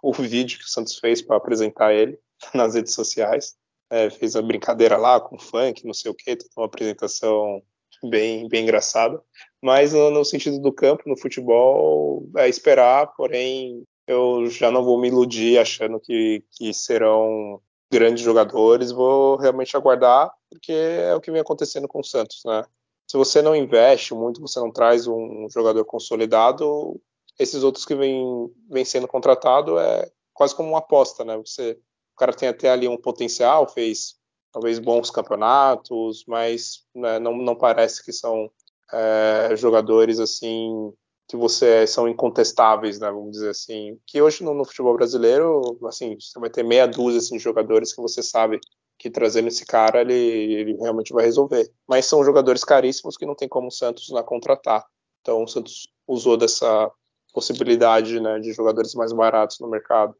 o vídeo que o Santos fez para apresentar ele nas redes sociais. É, fez a brincadeira lá com funk, não sei o que, uma apresentação bem, bem engraçada. Mas no, no, sentido do campo, no futebol, é esperar, porém eu já não vou me iludir achando que, que serão grandes jogadores, vou realmente aguardar, porque é o que vem acontecendo com o Santos, né? Se você não investe muito, você não traz um jogador consolidado, esses outros que vêm vem sendo contratado é quase como uma aposta, né? Você, o cara tem até ali um potencial, fez talvez bons campeonatos, mas né, não, não parece que são é, jogadores assim que você são incontestáveis, né, vamos dizer assim. Que hoje no, no, futebol brasileiro, assim, você vai ter meia dúzia assim, de jogadores que você sabe que trazendo esse cara ele, ele realmente vai resolver. Mas são jogadores caríssimos que não tem como o Santos na contratar. Então o Santos usou dessa possibilidade né, de jogadores mais baratos no mercado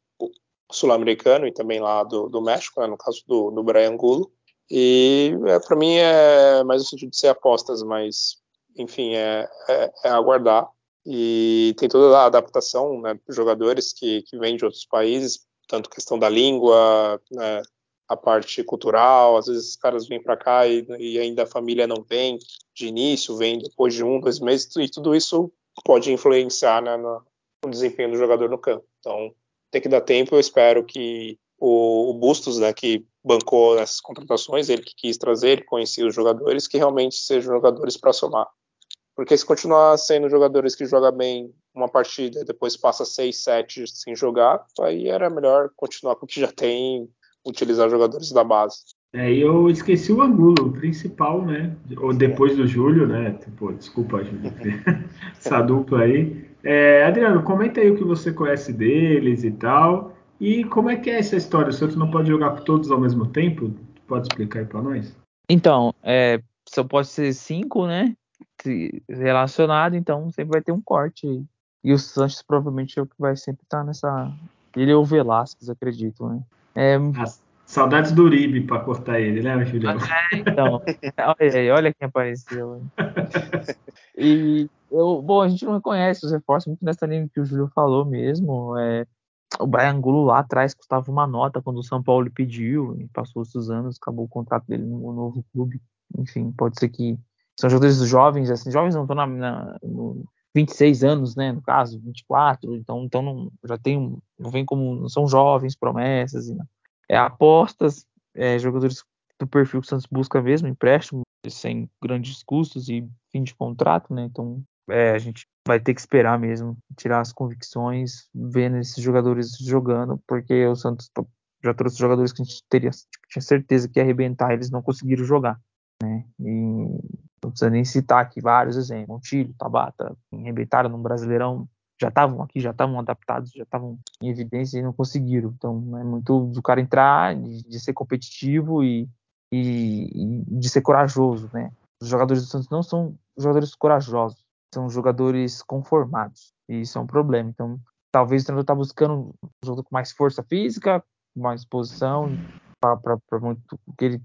sul-americano e também lá do, do México, né, no caso do, do Brian Angulo. E é, para mim é mais no sentido de ser apostas, mas enfim, é, é, é aguardar. E tem toda a adaptação, né, jogadores que, que vêm de outros países, tanto questão da língua, né, a parte cultural, às vezes os caras vêm para cá e, e, ainda a família não vem de início, vem depois de um, dois meses, e tudo isso pode influenciar né, no, no desempenho do jogador no campo. Então, tem que dar tempo. Eu espero que o, o Bustos, né, que bancou essas contratações, ele que quis trazer, ele conhecia os jogadores, que realmente sejam jogadores para somar. Porque se continuar sendo jogadores que jogam bem uma partida e depois passa seis, sete sem jogar, aí era melhor continuar com o que já tem, utilizar jogadores da base.
É, e eu esqueci o Angulo, o principal, né? Ou depois do Júlio, né? Pô, desculpa, Júlio, essa dupla aí. É, Adriano, comenta aí o que você conhece deles e tal. E como é que é essa história? O Santos não pode jogar com todos ao mesmo tempo? Pode explicar aí para nós?
Então, é, só pode ser cinco, né? Relacionado, então sempre vai ter um corte. E o Santos provavelmente é o que vai sempre estar nessa. Ele ou o Velasquez, acredito, né? É...
Saudades do Uribe para cortar ele, né, Julião?
É, então, olha aí, olha quem apareceu. e eu, bom, a gente não reconhece os reforços muito nessa linha que o Júlio falou mesmo. É, o Brian Angulo lá atrás custava uma nota quando o São Paulo pediu, e passou esses anos, acabou o contrato dele no novo clube. Enfim, pode ser que são jogadores jovens, assim, jovens não estão na, na, no 26 anos, né, no caso, 24, então, então não, já tem, não vem como, não são jovens, promessas, né, é apostas, é, jogadores do perfil que o Santos busca mesmo, empréstimo, sem grandes custos e fim de contrato, né, então é, a gente vai ter que esperar mesmo, tirar as convicções, vendo esses jogadores jogando, porque o Santos já trouxe jogadores que a gente teria, tinha certeza que ia arrebentar, eles não conseguiram jogar, né? E não precisa nem citar aqui vários exemplos, Montilho, Tabata, arrebentaram no Brasileirão, já estavam aqui, já estavam adaptados, já estavam em evidência e não conseguiram. Então é muito do cara entrar, de, de ser competitivo e, e, e de ser corajoso, né? Os jogadores do Santos não são jogadores corajosos, são jogadores conformados. E isso é um problema. Então, talvez o treinador está buscando um jogador com mais força física, mais posição, para muito que ele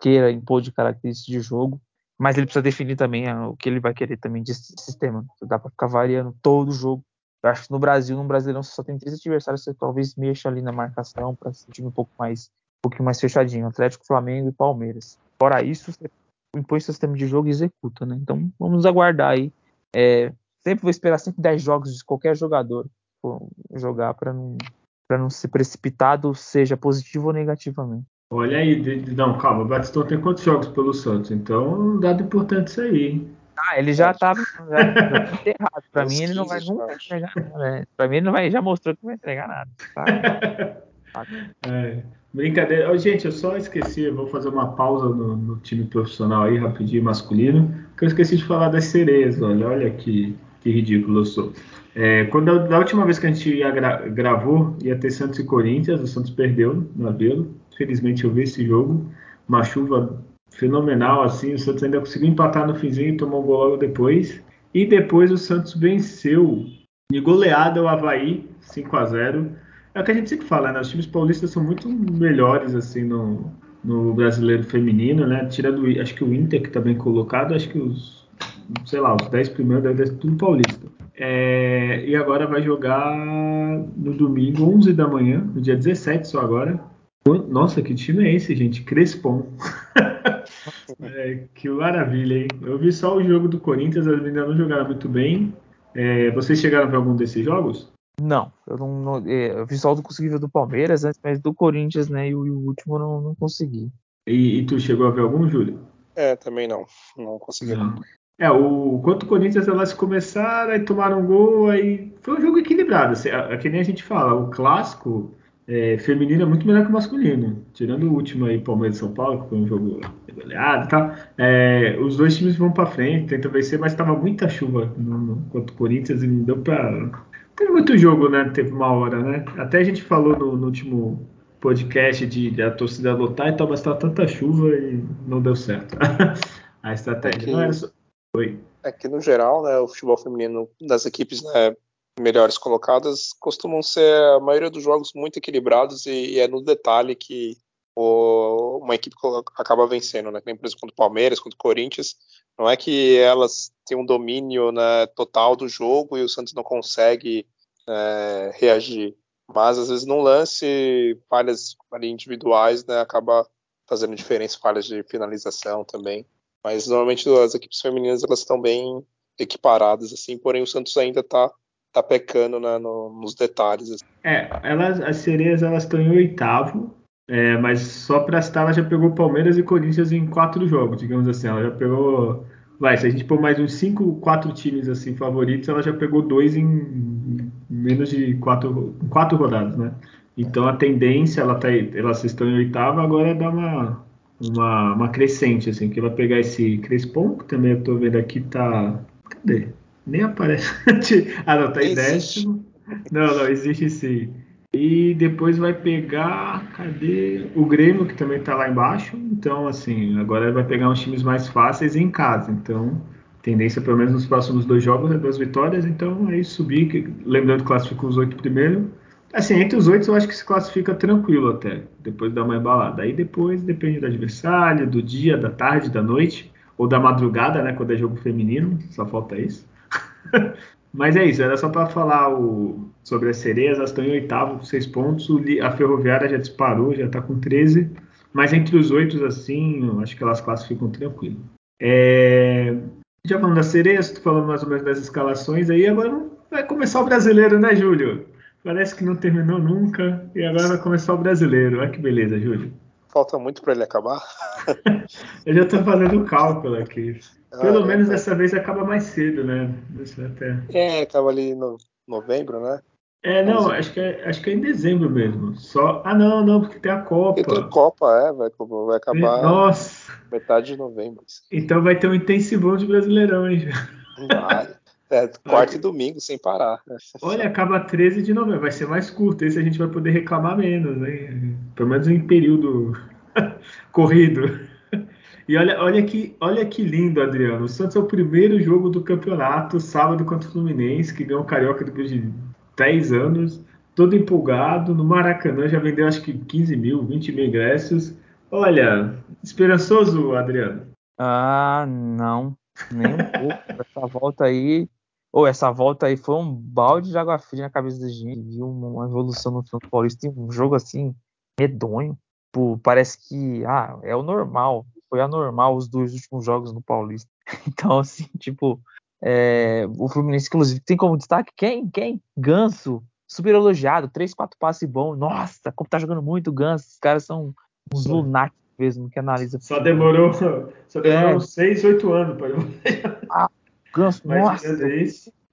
queira impor de características de jogo. Mas ele precisa definir também o que ele vai querer também de sistema. Não dá para ficar variando todo o jogo Eu acho que no Brasil, no Brasileirão, você só tem três adversários, você talvez mexa ali na marcação para ser um time um pouco mais, um pouquinho mais fechadinho. Atlético, Flamengo e Palmeiras. Fora isso, você impõe seu sistema de jogo e executa, né? Então vamos aguardar aí. É, sempre vou esperar sempre 10 jogos de qualquer jogador jogar para não, pra não ser precipitado, seja positivo ou negativamente.
Olha aí, não, calma, o Batistão tem quantos jogos pelo Santos? Então, um dado importante isso aí, hein?
Ah, ele já tá enterrado. Pra mim, ele não vai nunca entregar nada. Né? Pra mim, ele não vai, já mostrou que não vai entregar nada.
Tá? é, brincadeira. Oh, gente, eu só esqueci, eu vou fazer uma pausa no, no, time profissional aí, rapidinho, masculino, que eu esqueci de falar das sereias, olha, olha que, que ridículo eu sou. É, quando da última vez que a gente gra, gravou, ia ter Santos e Corinthians, o Santos perdeu no Abelo. Felizmente eu vi esse jogo. Uma chuva fenomenal, assim. O Santos ainda conseguiu empatar no finzinho e tomou um gol logo depois. E depois o Santos venceu de goleada o Havaí, 5 a 0 É o que a gente sempre fala, né? Os times paulistas são muito melhores, assim, no, no brasileiro feminino, né? Tirando, acho que o Inter, que está bem colocado, acho que os, sei lá, os 10 primeiros devem ser tudo paulista. É, e agora vai jogar no domingo, 11 da manhã, no dia 17 só agora. Nossa, que time é esse, gente? Crespon. é, que maravilha, hein? Eu vi só o jogo do Corinthians, as meninas não jogaram muito bem. É, vocês chegaram a ver algum desses jogos?
Não, eu não, não é, eu vi só o do conseguível do Palmeiras, mas do Corinthians, né? E o, e o último eu não, não consegui.
E, e, tu chegou a ver algum, Júlio?
É, também não. Não consegui. Não.
É, o quanto o Corinthians elas começaram, aí tomaram um gol, aí foi um jogo equilibrado. Assim, é, é que nem a gente fala, o clássico é, feminino é muito melhor que o masculino. Tirando o último aí, Palmeiras e São Paulo, que foi um jogo goleado e tal. É, os dois times vão para frente, tentam vencer, mas estava muita chuva no, no, contra o Corinthians e não deu para. Teve muito jogo, né? Teve uma hora, né? Até a gente falou no, no último podcast de, de, a torcida lotar e tal, mas estava tanta chuva e não deu certo. a estratégia. É não era só... Oi.
Que no geral, né, o futebol feminino das equipes né, melhores colocadas costumam ser a maioria dos jogos muito equilibrados e, e é no detalhe que o, uma equipe acaba vencendo, né? Por exemplo, contra o Palmeiras, contra o Corinthians, não é que elas têm um domínio né, total do jogo e o Santos não consegue é, reagir, mas às vezes num lance falhas individuais, né, acaba fazendo diferença, falhas de finalização também. Mas normalmente as equipes femininas elas estão bem equiparadas, assim, porém o Santos ainda está tá pecando né, no, nos detalhes. Assim.
É, elas, as sereias elas estão em oitavo, é, mas só para citar, ela já pegou Palmeiras e Corinthians em quatro jogos, digamos assim. Ela já pegou. Vai, se a gente pôr mais uns cinco, quatro times assim favoritos, ela já pegou dois em, menos de quatro, quatro rodadas, né? Então a tendência, ela tá, elas estão em oitava, agora é dar uma, uma, uma crescente, assim, que vai pegar esse Crespon, que também eu tô vendo aqui, tá. Cadê? Nem aparece. ah, não, tá em décimo. Não, não, existe sim. E depois vai pegar. Cadê? O Grêmio, que também tá lá embaixo. Então, assim, agora vai pegar uns times mais fáceis em casa. Então, tendência, pelo menos nos próximos dois jogos, é duas vitórias. Então, aí subir. Lembrando que classifica os oito primeiro. Assim, entre os oito eu acho que se classifica tranquilo até, depois dá uma embalada. Aí depois depende do adversário, do dia, da tarde, da noite, ou da madrugada, né, quando é jogo feminino, só falta isso. Mas é isso, era só para falar o, sobre as sereias, elas estão em oitavo com seis pontos, a Ferroviária já disparou, já está com 13, mas entre os oito, assim, acho que elas classificam tranquilo. É, já falando das sereias, falando mais ou menos das escalações aí, agora vai começar o brasileiro, né, Júlio? Parece que não terminou nunca e agora vai começar o brasileiro. Olha que beleza, Júlio.
Falta muito para ele acabar.
Eu já estou fazendo o cálculo aqui. Pelo ah, menos é. dessa vez acaba mais cedo, né?
Até... É, acaba ali no novembro, né?
É, não, acho que é, acho que é em dezembro mesmo. Só, ah, não, não, porque tem a Copa.
Tem Copa, é, vai, vai acabar
Nossa.
metade de novembro.
Então vai ter um intensivão de Brasileirão, hein?
Vai. É, quarta e domingo, sem parar.
Olha, acaba 13 de novembro, vai ser mais curto, esse a gente vai poder reclamar menos, né? Pelo menos em período corrido. E olha, olha, que, olha que lindo, Adriano. O Santos é o primeiro jogo do campeonato, sábado contra o Fluminense, que ganhou o Carioca depois de 10 anos, todo empolgado. No Maracanã já vendeu acho que 15 mil, 20 mil ingressos. Olha, esperançoso, Adriano?
Ah, não. Nem um pouco. Essa volta aí Ou oh, essa volta aí foi um balde de água fria na cabeça da gente. Viu uma evolução no Santos Paulista. Tem um jogo assim, medonho. Pô, parece que ah, é o normal. Foi anormal os dois últimos jogos no Paulista. Então, assim, tipo, é, o Fluminense, inclusive, tem como destaque quem? Quem? Ganso. Super elogiado, três, quatro passes bons. Nossa, como tá jogando muito Ganso. Os caras são uns lunáticos mesmo que analisa.
Só demorou, só demorou é. uns seis, oito anos para
ah, Ganso, nossa,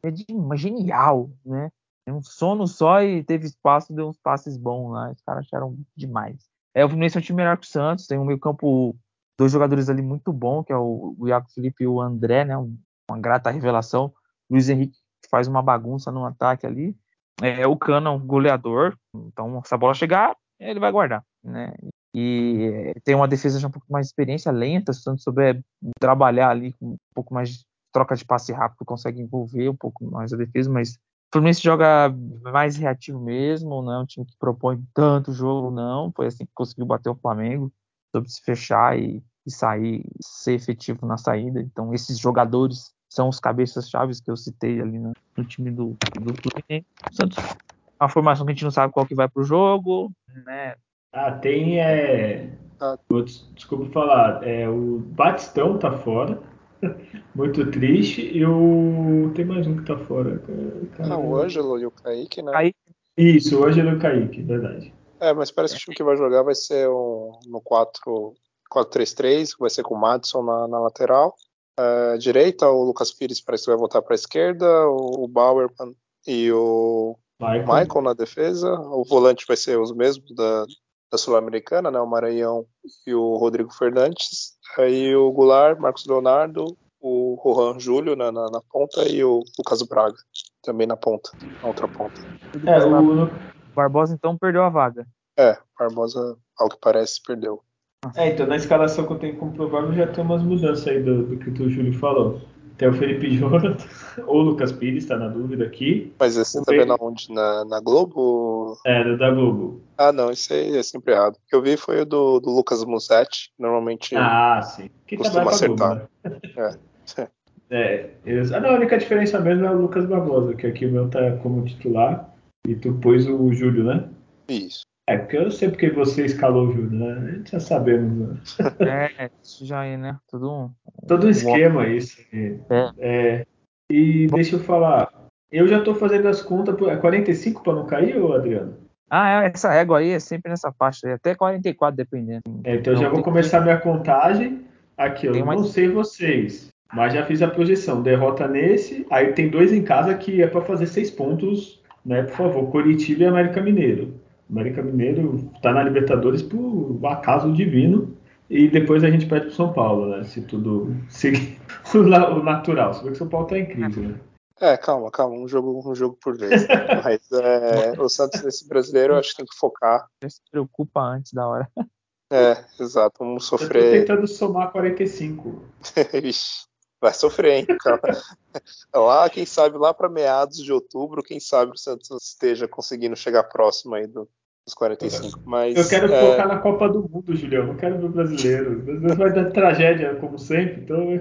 é, de, genial, né? Um sono só e teve espaço, deu uns passes bons lá. Os caras acharam demais. É, o Fluminense é um time melhor que o Santos, tem um meio campo, dois jogadores ali muito bom, que é o, o Iago Felipe e o André, né? uma grata revelação. Luiz Henrique faz uma bagunça no ataque ali. É, o Cano é um goleador, então se a bola chegar, ele vai guardar, né? E tem uma defesa já um pouco mais de experiência, lenta, se o Santos souber trabalhar ali com um pouco mais de troca de passe rápido, consegue envolver um pouco mais a defesa, mas o Fluminense joga mais reativo mesmo, não é um time que propõe tanto jogo, não. Foi assim que conseguiu bater o Flamengo, soube se fechar e, e sair, ser efetivo na saída. Então, esses jogadores são os cabeças-chaves que eu citei ali no, no time do, do Fluminense. O Santos, uma formação que a gente não sabe qual que vai pro jogo, né?
Ah, tem. É... Ah. Desculpa falar. É, o Batistão tá fora. Muito triste. E o. Tem mais um que tá fora.
Cara. Ah, o Ângelo e o Kaique, né?
Kaique. Isso, o Ângelo e o Kaique, verdade.
É, mas parece que o time que vai jogar vai ser um, no 4-3-3, vai ser com o Madison na, na lateral. Uh, direita, o Lucas Pires parece que vai voltar para a esquerda, o, o Bauer e o Michael. Michael. na defesa. O volante vai ser os mesmos da, da Sul-Americana, né? O Maranhão e o Rodrigo Fernandes. Aí o Goulart, Marcos Leonardo, o Rohan Júlio na, na, na, ponta e o Lucas Braga também na ponta, na outra ponta.
É, o Barbosa então perdeu a vaga.
É, Barbosa, ao que parece, perdeu.
É, então na escalação que eu tenho como provável já tem umas mudanças aí do, do que o Júlio falou. Tem o Felipe Jonathan, ou o Lucas Pires, está na dúvida aqui.
Mas esse tá vendo aonde? Na, na Globo?
É, da Globo.
Ah, não, isso aí é sempre errado. O que eu vi foi o do, do Lucas Musetti, normalmente
ah, sim. Que
costuma acertar.
Globo, né? é. é eles... ah, não, a única diferença mesmo é o Lucas Barbosa, que aqui o meu tá como titular, e tu pôs o Júlio, né?
Isso.
É, porque eu não sei porque você escalou o Júlio, né? A gente já sabemos.
Né? É, isso já é, né? Tudo um,
Todo um esquema isso. É. é. E deixa eu falar. Eu já tô fazendo as contas. É 45 para não cair, ô Adriano?
Ah, é, essa régua aí é sempre nessa faixa, até 44 dependendo.
É, então, já vou começar que... minha contagem. Aqui, eu não sei vocês, mas já fiz a projeção. Derrota nesse, aí tem dois em casa que é para fazer seis pontos, né? Por favor, Curitiba e América Mineiro. América Mineiro está na Libertadores por acaso divino e depois a gente pede para São Paulo, né? Se tudo seguir o natural. Você vê que São Paulo está em crise, né?
É, calma, calma, um jogo, um jogo por vez. Mas é, o Santos nesse brasileiro eu acho que tem que focar.
Já se preocupa antes da hora.
É, exato, vamos sofrer. Eu
tô tentando somar 45.
Ixi, vai sofrer, hein? lá, quem sabe lá para meados de outubro, quem sabe o Santos esteja conseguindo chegar próximo aí do, os 45. Mas,
eu quero é... focar na Copa do Mundo, Julião. Eu quero ver o brasileiro. Vai dar tragédia, como sempre. Então.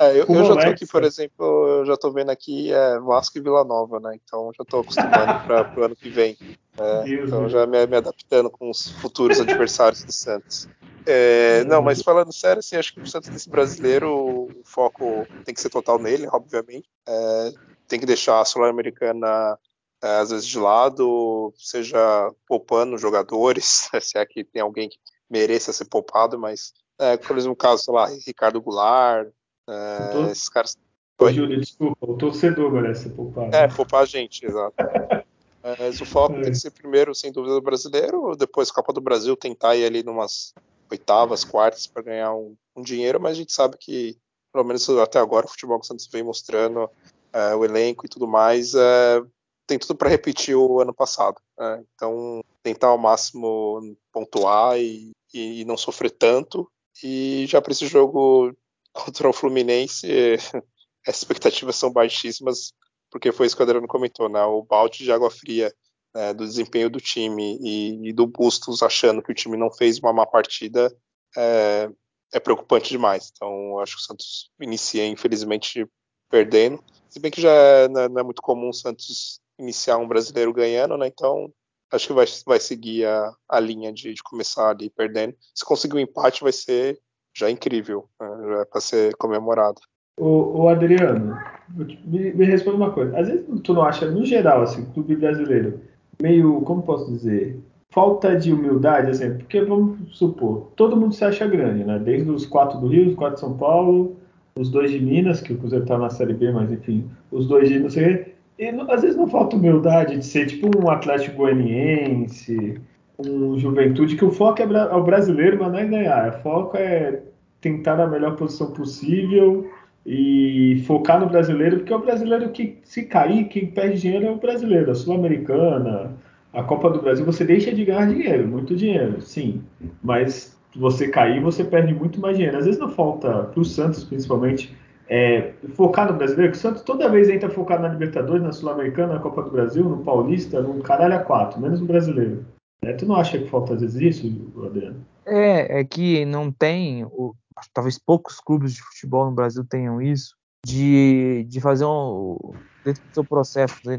É, eu, eu já tô aqui, por exemplo, eu já tô vendo aqui é, Vasco e Vila Nova, né? Então já tô acostumando para o ano que vem. É, então já me, me, adaptando com os futuros adversários do Santos. É, não, mas falando sério, assim, acho que o Santos desse brasileiro, o foco tem que ser total nele, obviamente. É, tem que deixar a Sul-Americana às vezes de lado, seja poupando jogadores, se é que tem alguém que mereça ser poupado, mas, é, por exemplo, o caso, sei lá, Ricardo Goulart, é, tô... esses caras.
Ô, Júlio, desculpa, o torcedor merece ser poupado.
É, poupar a gente, exato. mas o foco é. tem que ser primeiro, sem dúvida, o brasileiro, depois Copa do Brasil, tentar ir ali numas oitavas, quartas para ganhar um, um, dinheiro, mas a gente sabe que, pelo menos até agora, o futebol que o Santos vem mostrando, é, o elenco e tudo mais, é, tem tudo para repetir o ano passado. Né? Então, tentar ao máximo pontuar e, e, não sofrer tanto. E já para esse jogo contra o Fluminense, as expectativas são baixíssimas, porque foi isso que o Adriano comentou, né? o balde de água fria né, do desempenho do time e, e, do Bustos achando que o time não fez uma má partida é, é preocupante demais. Então, acho que o Santos inicia, infelizmente, perdendo. Se bem que já é, não, é, não é muito comum o Santos iniciar um brasileiro ganhando, né? Então acho que vai, vai seguir a, a linha de, de começar ali perdendo. Se conseguir um empate, vai ser já incrível, né? já é para ser comemorado.
O, o Adriano, me, me responde uma coisa. Às vezes tu não acha, no geral, assim, clube brasileiro, meio, como posso dizer, falta de humildade, assim, porque vamos supor, todo mundo se acha grande, né? Desde os quatro do Rio, os quatro de São Paulo, os dois de Minas, que o Cruzeiro tá na Série B, mas enfim, os dois de não sei e às vezes não falta humildade de ser tipo um Atlético Goianiense, um Juventude, que o foco é, é o brasileiro, mas não é ganhar. O foco é tentar na melhor posição possível e focar no brasileiro, porque é o brasileiro que, se cair, quem perde dinheiro é o brasileiro, a Sul-Americana, a Copa do Brasil, você deixa de ganhar dinheiro, muito dinheiro, sim. Mas você cair, você perde muito mais dinheiro. Às vezes não falta, para o Santos principalmente, é, no brasileiro, que o Santos toda vez entra focado na Libertadores, na Sul-Americana, na Copa do Brasil, no Paulista, no caralho a quatro, menos no brasileiro. É, tu não acha que falta às vezes isso, Adriano?
É, é que não tem, o, talvez poucos clubes de futebol no Brasil tenham isso, de, de fazer um, dentro do seu processo, né,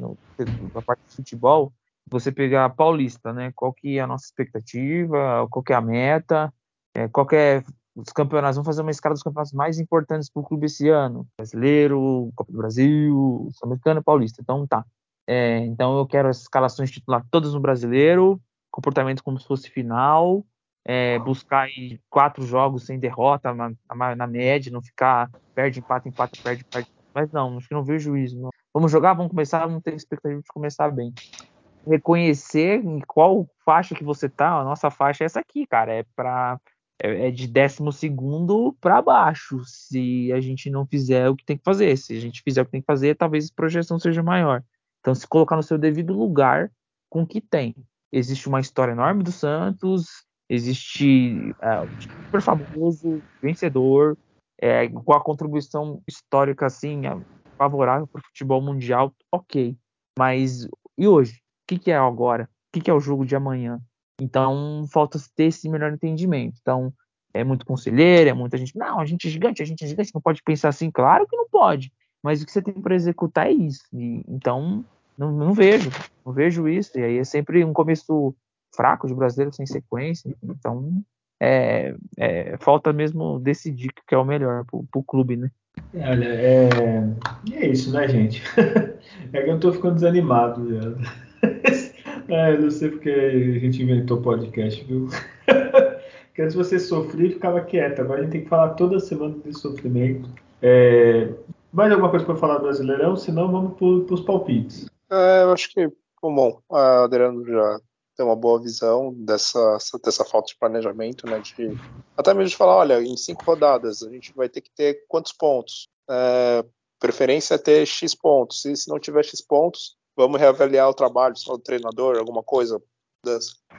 da parte de futebol, você pegar a Paulista, né? Qual que é a nossa expectativa, qual que é a meta, é, qual que é os campeonatos, vamos fazer uma escala dos campeonatos mais importantes para o clube esse ano. Brasileiro, Copa do Brasil, Sul-Americano Paulista. Então tá. É, então eu quero as escalações titular todas no brasileiro, comportamento como se fosse final, é, buscar aí quatro jogos sem derrota na, na, na, média, não ficar perde, empata, empata, perde, perde. Mas não, acho que não vejo isso. Não. Vamos jogar, vamos começar, vamos ter expectativa de começar bem. Reconhecer em qual faixa que você tá, a nossa faixa é essa aqui, cara. É para é, é de décimo segundo para baixo, se a gente não fizer o que tem que fazer. Se a gente fizer o que tem que fazer, talvez a projeção seja maior. Então, se colocar no seu devido lugar com o que tem. Existe uma história enorme do Santos, existe é, super famoso, vencedor, é, com a contribuição histórica assim, é, favorável para o futebol mundial, ok. Mas e hoje? O que, que é agora? O que, que é o jogo de amanhã? Então, falta ter esse melhor entendimento. Então, é muito conselheiro, é muita gente. Não, a gente é gigante, a gente é gigante, não pode pensar assim. Claro que não pode. Mas o que você tem para executar é isso. E, então, não, não, vejo. Não vejo isso. E aí é sempre um começo fraco de brasileiro sem sequência. Então, é, é, falta mesmo decidir o que é o melhor para o clube, né?
Olha, é, é isso, né, gente? é que eu tô ficando desanimado já. É, não sei porque a gente inventou podcast, viu? que antes você sofria e ficava quieto. Agora a gente tem que falar toda semana desse sofrimento. É... Mais alguma coisa para falar do Brasileirão? Senão vamos para os palpites.
É, eu acho que, bom, a Adriano já tem uma boa visão dessa, dessa falta de planejamento, né? De, até mesmo de falar, olha, em cinco rodadas a gente vai ter que ter quantos pontos? É, preferência é ter X pontos. E se não tiver X pontos, vamos reavaliar o trabalho só do treinador, alguma coisa.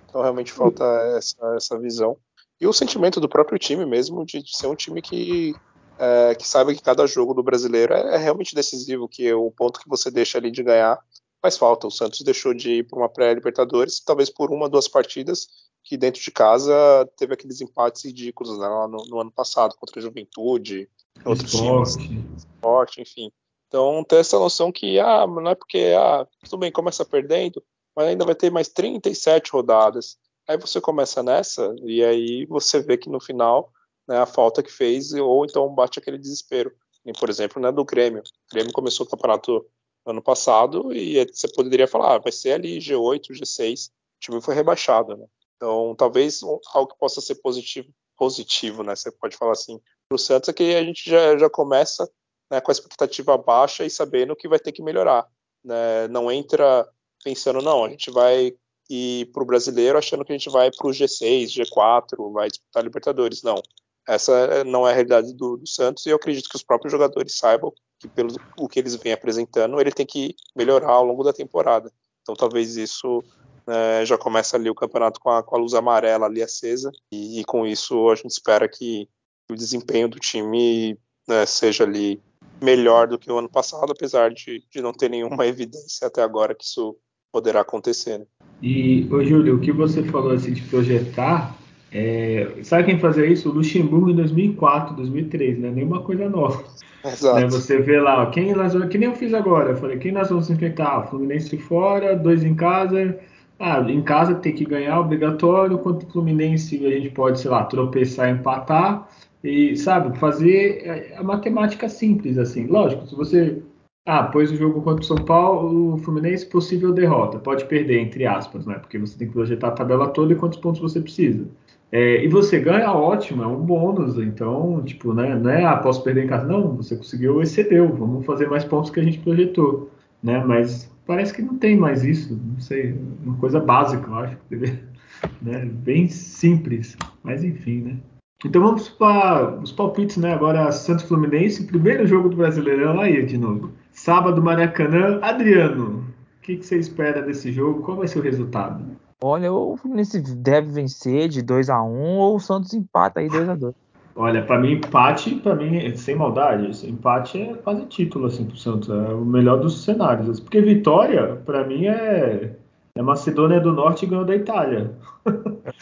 Então realmente falta essa, essa visão. E o sentimento do próprio time mesmo, de, de ser um time que, é, que sabe que cada jogo do brasileiro é, é, realmente decisivo, que o ponto que você deixa ali de ganhar faz falta. O Santos deixou de ir para uma pré-Libertadores, talvez por uma, duas partidas, que dentro de casa teve aqueles empates ridículos né, lá no, no ano passado, contra a Juventude, outros times, esporte, enfim. Então, ter essa noção que, ah, não é porque, ah, tudo bem, começa perdendo, mas ainda vai ter mais 37 rodadas. Aí você começa nessa, e aí você vê que no final, né, a falta que fez, ou então bate aquele desespero. E, por exemplo, né, do Grêmio. O Grêmio começou o campeonato ano passado, e você poderia falar, ah, vai ser ali G8, G6, o time foi rebaixado, né? Então, talvez algo que possa ser positivo, positivo, né? Você pode falar assim, para o Santos é que a gente já, já começa né, com a expectativa baixa e sabendo que vai ter que melhorar. Né? Não entra pensando, não, a gente vai ir para o brasileiro achando que a gente vai para o G6, G4, vai disputar Libertadores. Não. Essa não é a realidade do, do, Santos e eu acredito que os próprios jogadores saibam que, pelo o que eles vêm apresentando, ele tem que melhorar ao longo da temporada. Então, talvez isso né, já comece ali o campeonato com a, com a luz amarela ali acesa e, e, com isso a gente espera que o desempenho do time né, seja ali melhor do que o ano passado, apesar de, de não ter nenhuma evidência até agora que isso poderá acontecer. Né?
E, ô Júlio, o que você falou assim de projetar, É, sabe quem fazia isso? O Luxemburgo em 2004, 2003, né? Nenhuma coisa nova.
Exato.
Né? Você vê lá, quem nós, que nem eu fiz agora. Eu falei, quem nós vamos enfrentar? Fluminense fora, dois em casa. Ah, em casa tem que ganhar, obrigatório. Quanto o Fluminense a gente pode, sei lá, tropeçar, empatar. E, sabe, fazer a matemática simples, assim. Lógico, se você ah, pôs o jogo contra o São Paulo, o Fluminense, possível derrota. Pode perder, entre aspas, né? Porque você tem que projetar a tabela toda e quantos pontos você precisa. É, e você ganha, ótimo, é um bônus. Então, tipo, né, não é, ah, posso perder em casa. Não, você conseguiu, excedeu. Vamos fazer mais pontos que a gente projetou. Né? Mas parece que não tem mais isso. Não sei, uma coisa básica, eu acho. Né? Bem simples. Mas enfim, né? Então vamos para os palpites, né? Agora Santos Fluminense, primeiro jogo do Brasileirão aí de novo. Sábado Maracanã. Adriano, o que, que você espera desse jogo? Qual vai ser o resultado?
Olha, o Fluminense deve vencer de 2 a 1 ou o Santos empata aí 2 a 2
Olha, para mim, empate, para mim, sem maldade, empate é quase título, assim, pro Santos. É o melhor dos cenários. Porque vitória, para mim, é, é Macedônia do Norte ganhou da Itália.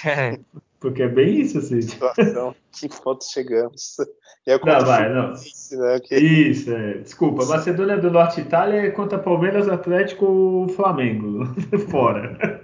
É. Porque é bem isso, assim.
Situação, que ponto chegamos.
É não, vai, não. Né, que... Isso, é. Desculpa, Macedônia do Norte Itália é contra Palmeiras, Atlético, Flamengo. Fora.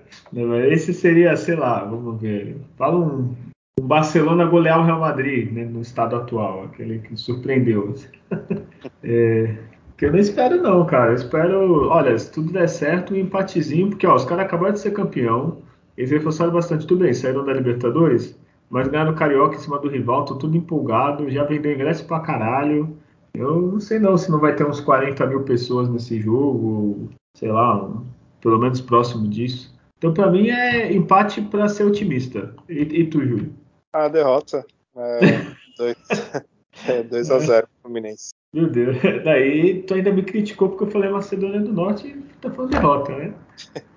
Esse seria, sei lá, vamos ver. Fala um, um Barcelona golear o Real Madrid, né, no estado atual, aquele que surpreendeu. É, que eu não espero, não, cara. Eu espero, olha, se tudo der certo, um empatezinho, porque ó, os caras acabaram de ser campeão. Eles reforçaram bastante. Tudo bem, saíram da Libertadores, mas ganharam o Carioca em cima do rival, estão tudo empolgado, já vendeu ingresso pra caralho. Eu não sei não se não vai ter uns 40 mil pessoas nesse jogo, sei lá, um, pelo menos próximo disso. Então, para mim, é empate para ser otimista. E, e tu, Júlio?
A derrota. 2 é, dois, é, a 0 Fluminense.
Meu Deus. Daí tu ainda me criticou porque eu falei Macedônia do Norte e tá falando derrota, né?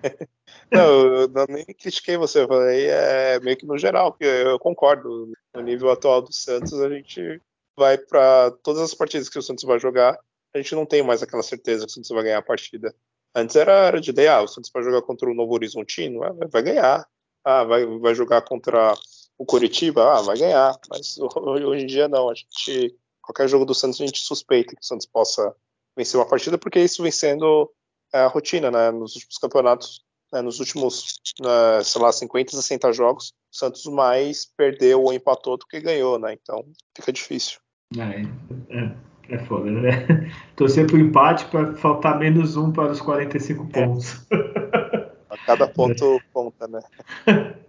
Não, eu nem critiquei você, eu falei é meio que no geral, porque eu concordo. No nível atual do Santos, a gente vai para todas as partidas que o Santos vai jogar, a gente não tem mais aquela certeza que o Santos vai ganhar a partida. Antes era, era de ideia, ah, o Santos vai jogar contra o Novo Horizontino, ah, vai ganhar. Ah, vai, vai jogar contra o Curitiba, ah, vai ganhar. Mas hoje em dia não, a gente qualquer jogo do Santos a gente suspeita que o Santos possa vencer uma partida, porque isso vem sendo a rotina, né? Nos últimos campeonatos né, nos últimos, né, sei lá, 50, 60 jogos, o Santos mais perdeu ou empatou do que ganhou, né? Então fica difícil.
É, é, é foda, né? Torcer pro empate para faltar menos um para os 45 é. pontos.
A cada ponto conta, né?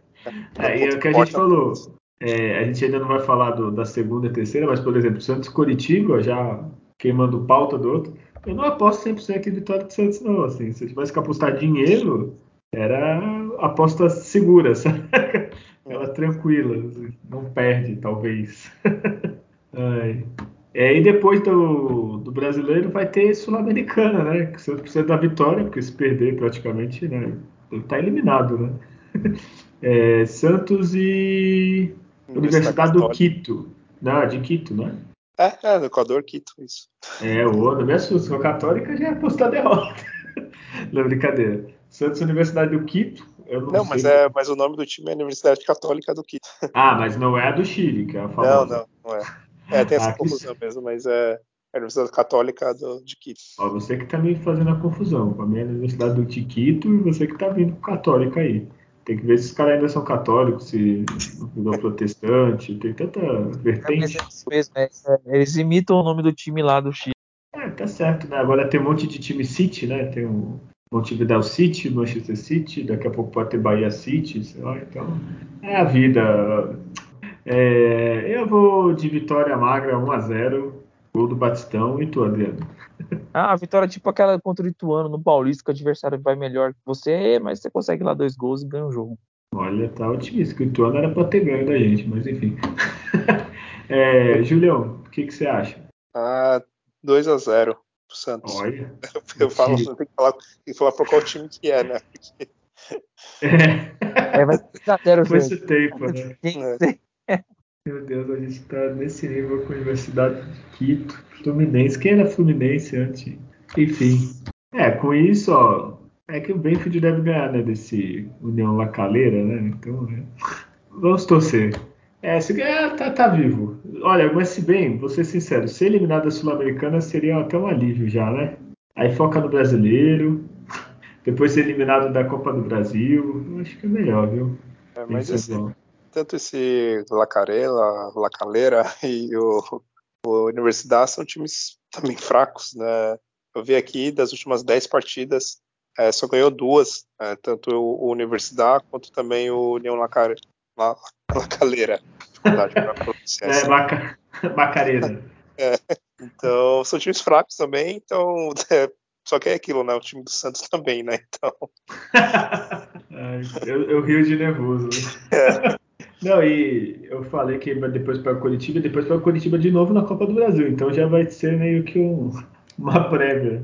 É, é o que a gente falou. É, a gente ainda não vai falar do, da segunda e terceira, mas, por exemplo, Santos Coritiba, já queimando pauta do outro, eu não aposto 100% em vitória do Santos, não. Assim, se eu tivesse que apostar dinheiro, era aposta segura, sabe? Ela tranquila, não perde, talvez. é, e depois do, do brasileiro vai ter Sul-Americana, né? Que você precisa da vitória, porque se perder praticamente, né? Tá eliminado, né? É, Santos e Universidade do Quito. Não, de Quito, né?
É, é, no Equador, Quito, isso.
É, o não me assusta, a Católica já é apostar derrota. não, brincadeira. Santos Universidade do Quito.
não, não mas, é, mas o nome do time é Universidade Católica do Quito.
Ah, mas não é a do Chile, que é a famosa.
Não, não, não é. É, tem essa ah, confusão que... mesmo, mas é, é a Universidade Católica do, de Quito.
Ó, você que tá me fazendo a confusão. Com a minha Universidade do Quito e você que tá vindo com Católica aí. Tem que ver se os caras ainda são católicos, se virou protestante, tem tanta vertente. É, mesmo,
é, eles imitam o nome do time lá do Chile.
É, tá certo, né? Agora tem um monte de time City, né? Tem o Montevideo City, Manchester City, daqui a pouco pode ter Bahia City, sei lá, então é a vida. É, eu vou de vitória magra 1 a 0 gol do Batistão e tu, Adriano.
Ah, a vitória tipo aquela contra o Ituano no Paulista, que o adversário vai melhor que você, mas você consegue lá dois gols e ganha o jogo.
Olha, tá otimista, que o Ituano era pra ter ganho da gente, mas enfim. é, Julião, o que, que você acha?
Ah, 2 a 0 pro Santos.
Olha.
Eu falo, tem que falar, tem que falar pra qual time que é, né? Porque...
É. é, vai ser Foi esse tempo, né? É. Meu Deus, a gente tá nesse nível com a Universidade de Quito, Fluminense. Quem era Fluminense antes? Enfim. É, com isso, ó, é que o Benfield deve ganhar, né, desse União Lacaleira, né? Então, né? vamos torcer. É, se ganhar, tá, tá vivo. Olha, mas se bem, vou ser sincero, ser eliminado da Sul-Americana seria até um alívio já, né? Aí foca no brasileiro, depois ser eliminado da Copa do Brasil. Acho que é melhor, viu?
É, mas esse, tanto esse Lacarela, Lacaleira e o, o Universidade são times também fracos, né? Eu vi aqui das últimas 10 partidas, é, só ganhou duas, é, tanto o, o Universidade quanto também o União Lacaleira. Lacaleira.
é, baca, bacareira.
É, então, são times fracos também, então. É, só que é aquilo, né? O time do Santos também, né? Então.
eu, eu rio de nervoso. É. Não, e eu falei que depois para o Curitiba e depois para o Curitiba de novo na Copa do Brasil. Então já vai ser meio que um, uma prévia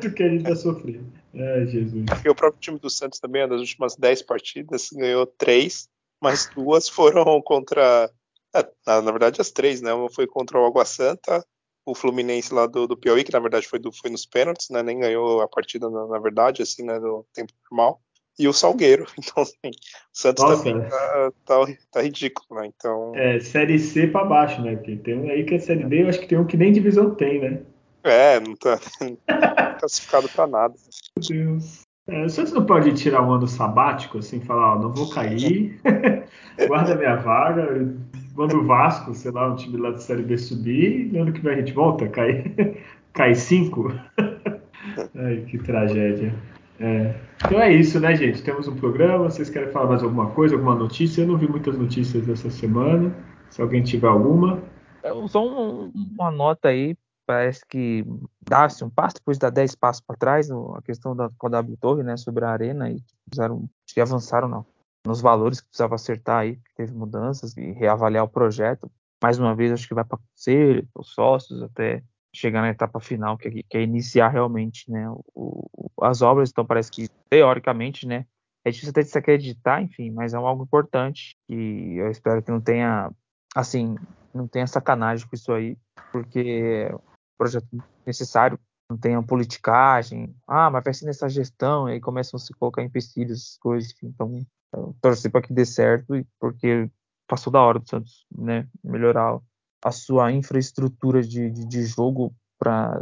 do que a gente vai sofrer. Ai, Jesus.
E o próprio time do Santos também, nas últimas 10 partidas, ganhou 3, mas duas foram contra. É, na, na, verdade, as três, né? Uma foi contra o Água Santa, o Fluminense lá do, do Piauí, que na verdade foi, do, foi nos pênaltis, né? Nem ganhou a partida, na, na verdade, assim, né? No tempo normal e o Salgueiro. Então, assim, o Santos Nossa, também tá, tá, tá, ridículo, né? Então...
É, Série C para baixo, né? Porque tem um aí que é Série D, eu acho que tem um que nem divisão tem, né?
É, não tá classificado para nada.
Meu Deus. É, não pode tirar um ano sabático, assim, falar, ó, não vou cair, guarda minha vaga, manda o Vasco, sei lá, um time lá de Série B subir, e ano que vem a gente volta, cai, cai cinco. Ai, que tragédia. É. Então é isso, né, gente? Temos um programa. Vocês querem falar mais alguma coisa, alguma notícia? Eu não vi muitas notícias essa semana. Se alguém tiver alguma.
Só um, uma nota aí. Parece que dá-se um passo, depois dá 10 passos para trás, a questão da W Torre, né, sobre a arena, e fizeram, acho que avançaram não, nos valores que precisava acertar aí, que teve mudanças, e reavaliar o projeto. Mais uma vez, acho que vai para conselho, os sócios, até chegar na etapa final, que é, que é iniciar realmente né, o, as obras. Então, parece que, teoricamente, né, é difícil até de se acreditar, enfim, mas é algo importante e eu espero que não tenha, assim, não tenha sacanagem com isso aí, porque projeto necessário, não tenha politicagem, ah, mas vai ser nessa gestão, e aí começam a se colocar empecilhos, coisas, enfim, então, torcer para que dê certo, porque passou da hora do Santos, né, melhorar a sua infraestrutura de, de, de jogo para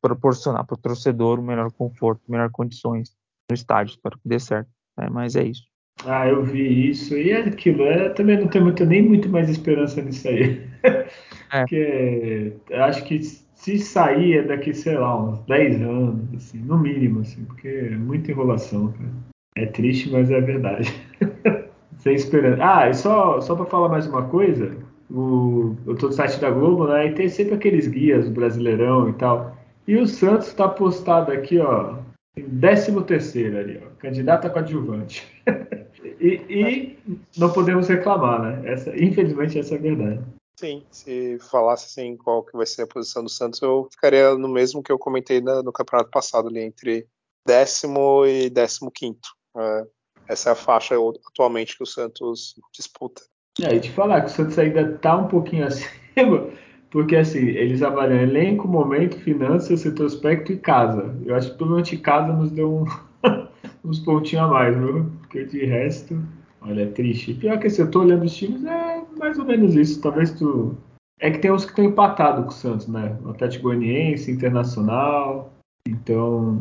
proporcionar para o torcedor o melhor conforto, melhor condições no estádio. Espero que dê certo. Né? Mas é isso.
Ah, eu vi isso. E aquilo. É, também não tenho muito, nem muito mais esperança nisso aí. É. Porque acho que se sair é daqui, sei lá, uns 10 anos, assim, no mínimo, assim, porque é muita enrolação, cara. É triste, mas é verdade. Sem esperança. Ah, e só, só para falar mais uma coisa, o, eu tô no site da Globo, né? E tem sempre aqueles guias do Brasileirão e tal. E o Santos está postado aqui, ó, em 13 terceiro ali, ó, candidato a coadjuvante. e, e, não podemos reclamar, né? Essa, infelizmente essa é a verdade.
Sim, se falasse assim qual que vai ser a posição do Santos, eu ficaria no mesmo que eu comentei no, no campeonato passado ali, entre décimo e décimo quinto. É, essa é a faixa atualmente que o Santos disputa.
É, e te falar que o Santos ainda tá um pouquinho acima, porque assim, eles avaliam elenco, momento, finanças, retrospecto e casa. Eu acho que provavelmente casa nos deu um, uns pontinhos a mais, viu? Porque de resto, olha, é triste. Pior que assim, eu tô olhando os times, é mais ou menos isso. Talvez tu. É que tem uns que estão empatados com o Santos, né? O Atlético Goianiense, Internacional. Então,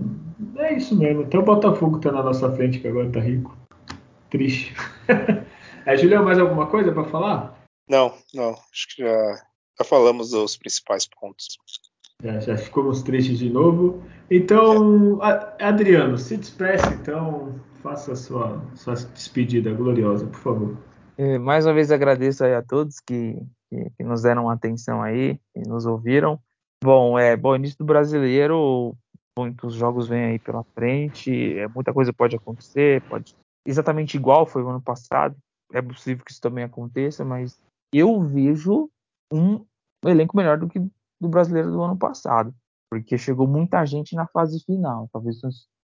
é isso mesmo. Até o Botafogo tá na nossa frente, que agora tá rico. Triste. É, Julião, mais alguma coisa para falar?
Não, não. Acho que já, já falamos dos principais pontos.
Já, já ficamos tristes de novo. Então, é. Adriano, se despeça, então, faça sua, sua despedida gloriosa, por favor.
É, mais uma vez agradeço a todos que, que, que, nos deram atenção aí, que nos ouviram. Bom, é, bom, início do brasileiro, muitos jogos vêm aí pela frente, é, muita coisa pode acontecer, pode exatamente igual foi o ano passado, é possível que isso também aconteça, mas eu vejo um elenco melhor do que do brasileiro do ano passado, porque chegou muita gente na fase final. Talvez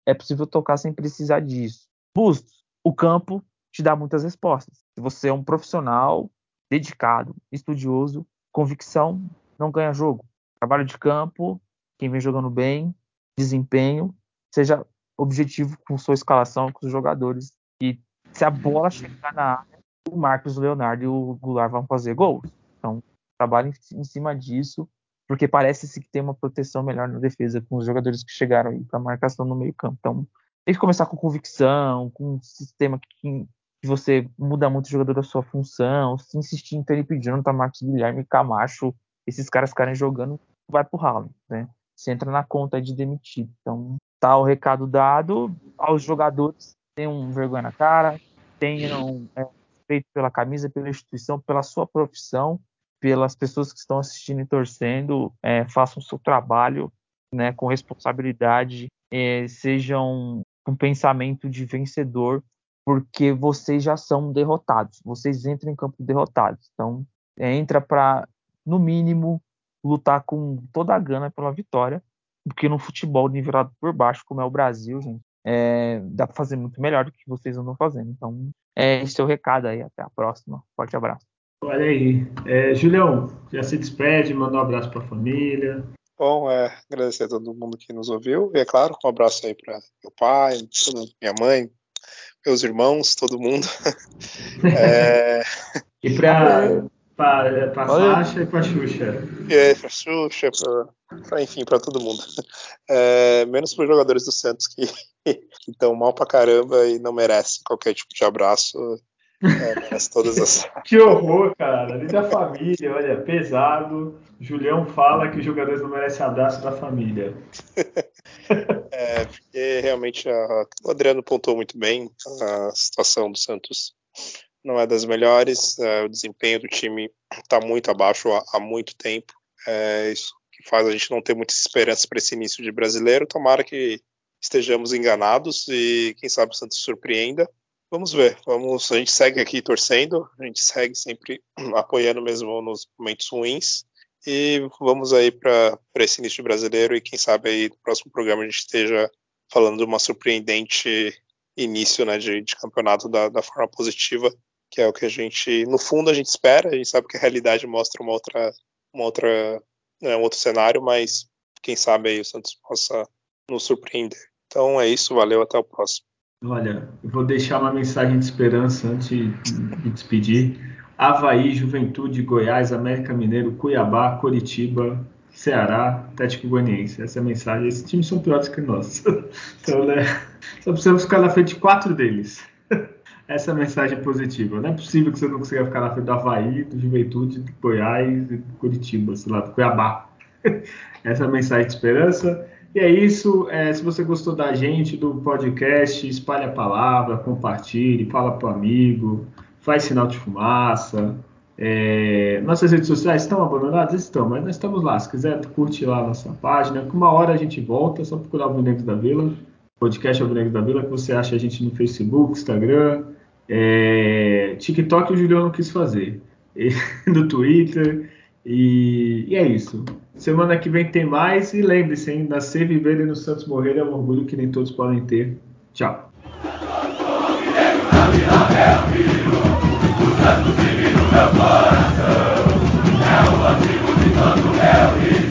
é possível tocar sem precisar disso. Bustos, o campo te dá muitas respostas. Se você é um profissional dedicado, estudioso, convicção, não ganha jogo. Trabalho de campo, quem vem jogando bem, desempenho, seja objetivo com sua escalação com os jogadores. E se a bola chegar na área, o Marcos Leonardo e o Goulart vão fazer gols. Então, trabalho em cima disso, porque parece-se que tem uma proteção melhor na defesa com os jogadores que chegaram aí para marcação no meio-campo. Então, tem que começar com convicção, com um sistema que, que você muda muito o jogador da sua função, se insistir em Felipe Jonathan, Marcos Guilherme, Camacho, esses caras ficarem jogando, vai pro ralo, né? Você entra na conta de demitido. Então, tá o recado dado aos jogadores, tenham vergonha na cara, tenham é, respeito pela camisa, pela instituição, pela sua profissão, pelas pessoas que estão assistindo e torcendo, é, façam o seu trabalho né, com responsabilidade, é, sejam com pensamento de vencedor, porque vocês já são derrotados, vocês entram em campo derrotados. Então, é, entra para, no mínimo, lutar com toda a gana pela vitória, porque no futebol nivelado por baixo, como é o Brasil, gente, é, dá para fazer muito melhor do que vocês andam fazendo. Então, é esse é o recado aí. Até a próxima. Forte abraço.
Olha aí. É, Julião, já se despede, manda um abraço para a família.
Bom, é, agradecer a todo mundo que nos ouviu. E é claro, um abraço aí para meu pai, minha mãe, meus irmãos, todo mundo.
é... E para para a Sasha e para a Xuxa.
É, para a Xuxa, para enfim, para todo mundo. É, menos para os jogadores do Santos que estão mal para caramba e não merecem qualquer tipo de abraço. É, todas as.
que horror, cara. Ali da família, olha, pesado. Julião fala que os jogadores não merecem abraço da família.
é, porque realmente a, o Adriano pontuou muito bem a situação do Santos não é das melhores, é, o desempenho do time está muito abaixo há, há muito tempo. É, isso que faz a gente não ter muitas esperanças para esse início de brasileiro. Tomara que estejamos enganados e quem sabe o Santos surpreenda. Vamos ver, vamos, a gente segue aqui torcendo, a gente segue sempre apoiando mesmo nos momentos ruins e vamos aí para esse início brasileiro e quem sabe aí no próximo programa a gente esteja falando de uma surpreendente início né, de, de campeonato da, da forma positiva que é o que a gente, no fundo, a gente espera. A gente sabe que a realidade mostra uma outra, uma outra, né, um outro cenário, mas quem sabe aí o Santos possa nos surpreender. Então é isso, valeu, até o próximo.
Olha, eu vou deixar uma mensagem de esperança antes de despedir. Havaí, Juventude, Goiás, América Mineiro, Cuiabá, Coritiba, Ceará, Atlético Goianiense. Essa é a mensagem. Esses times são piores que nós. Então, né, só precisamos ficar na frente de quatro deles essa é mensagem positiva. Não é possível que você não consiga ficar na frente do Havaí, do Juventude, do Goiás e do Curitiba, sei lá, do Cuiabá. essa é a mensagem de esperança. E é isso. É, se você gostou da gente, do podcast, espalhe a palavra, compartilhe, fala para o amigo, faz sinal de fumaça. É, nossas redes sociais estão abandonadas? Estão, mas nós estamos lá. Se quiser, curte lá a nossa página. Com uma hora a gente volta, só procurar o Vinegro da Vila, podcast Vinegro da Vila, que você acha a gente no Facebook, Instagram, é, TikTok o Julião não quis fazer. no Twitter. E, e, é isso. Semana que vem tem mais. E lembre-se, hein, nascer, viver e no Santos morrer é um orgulho que nem todos podem ter. Tchau. É o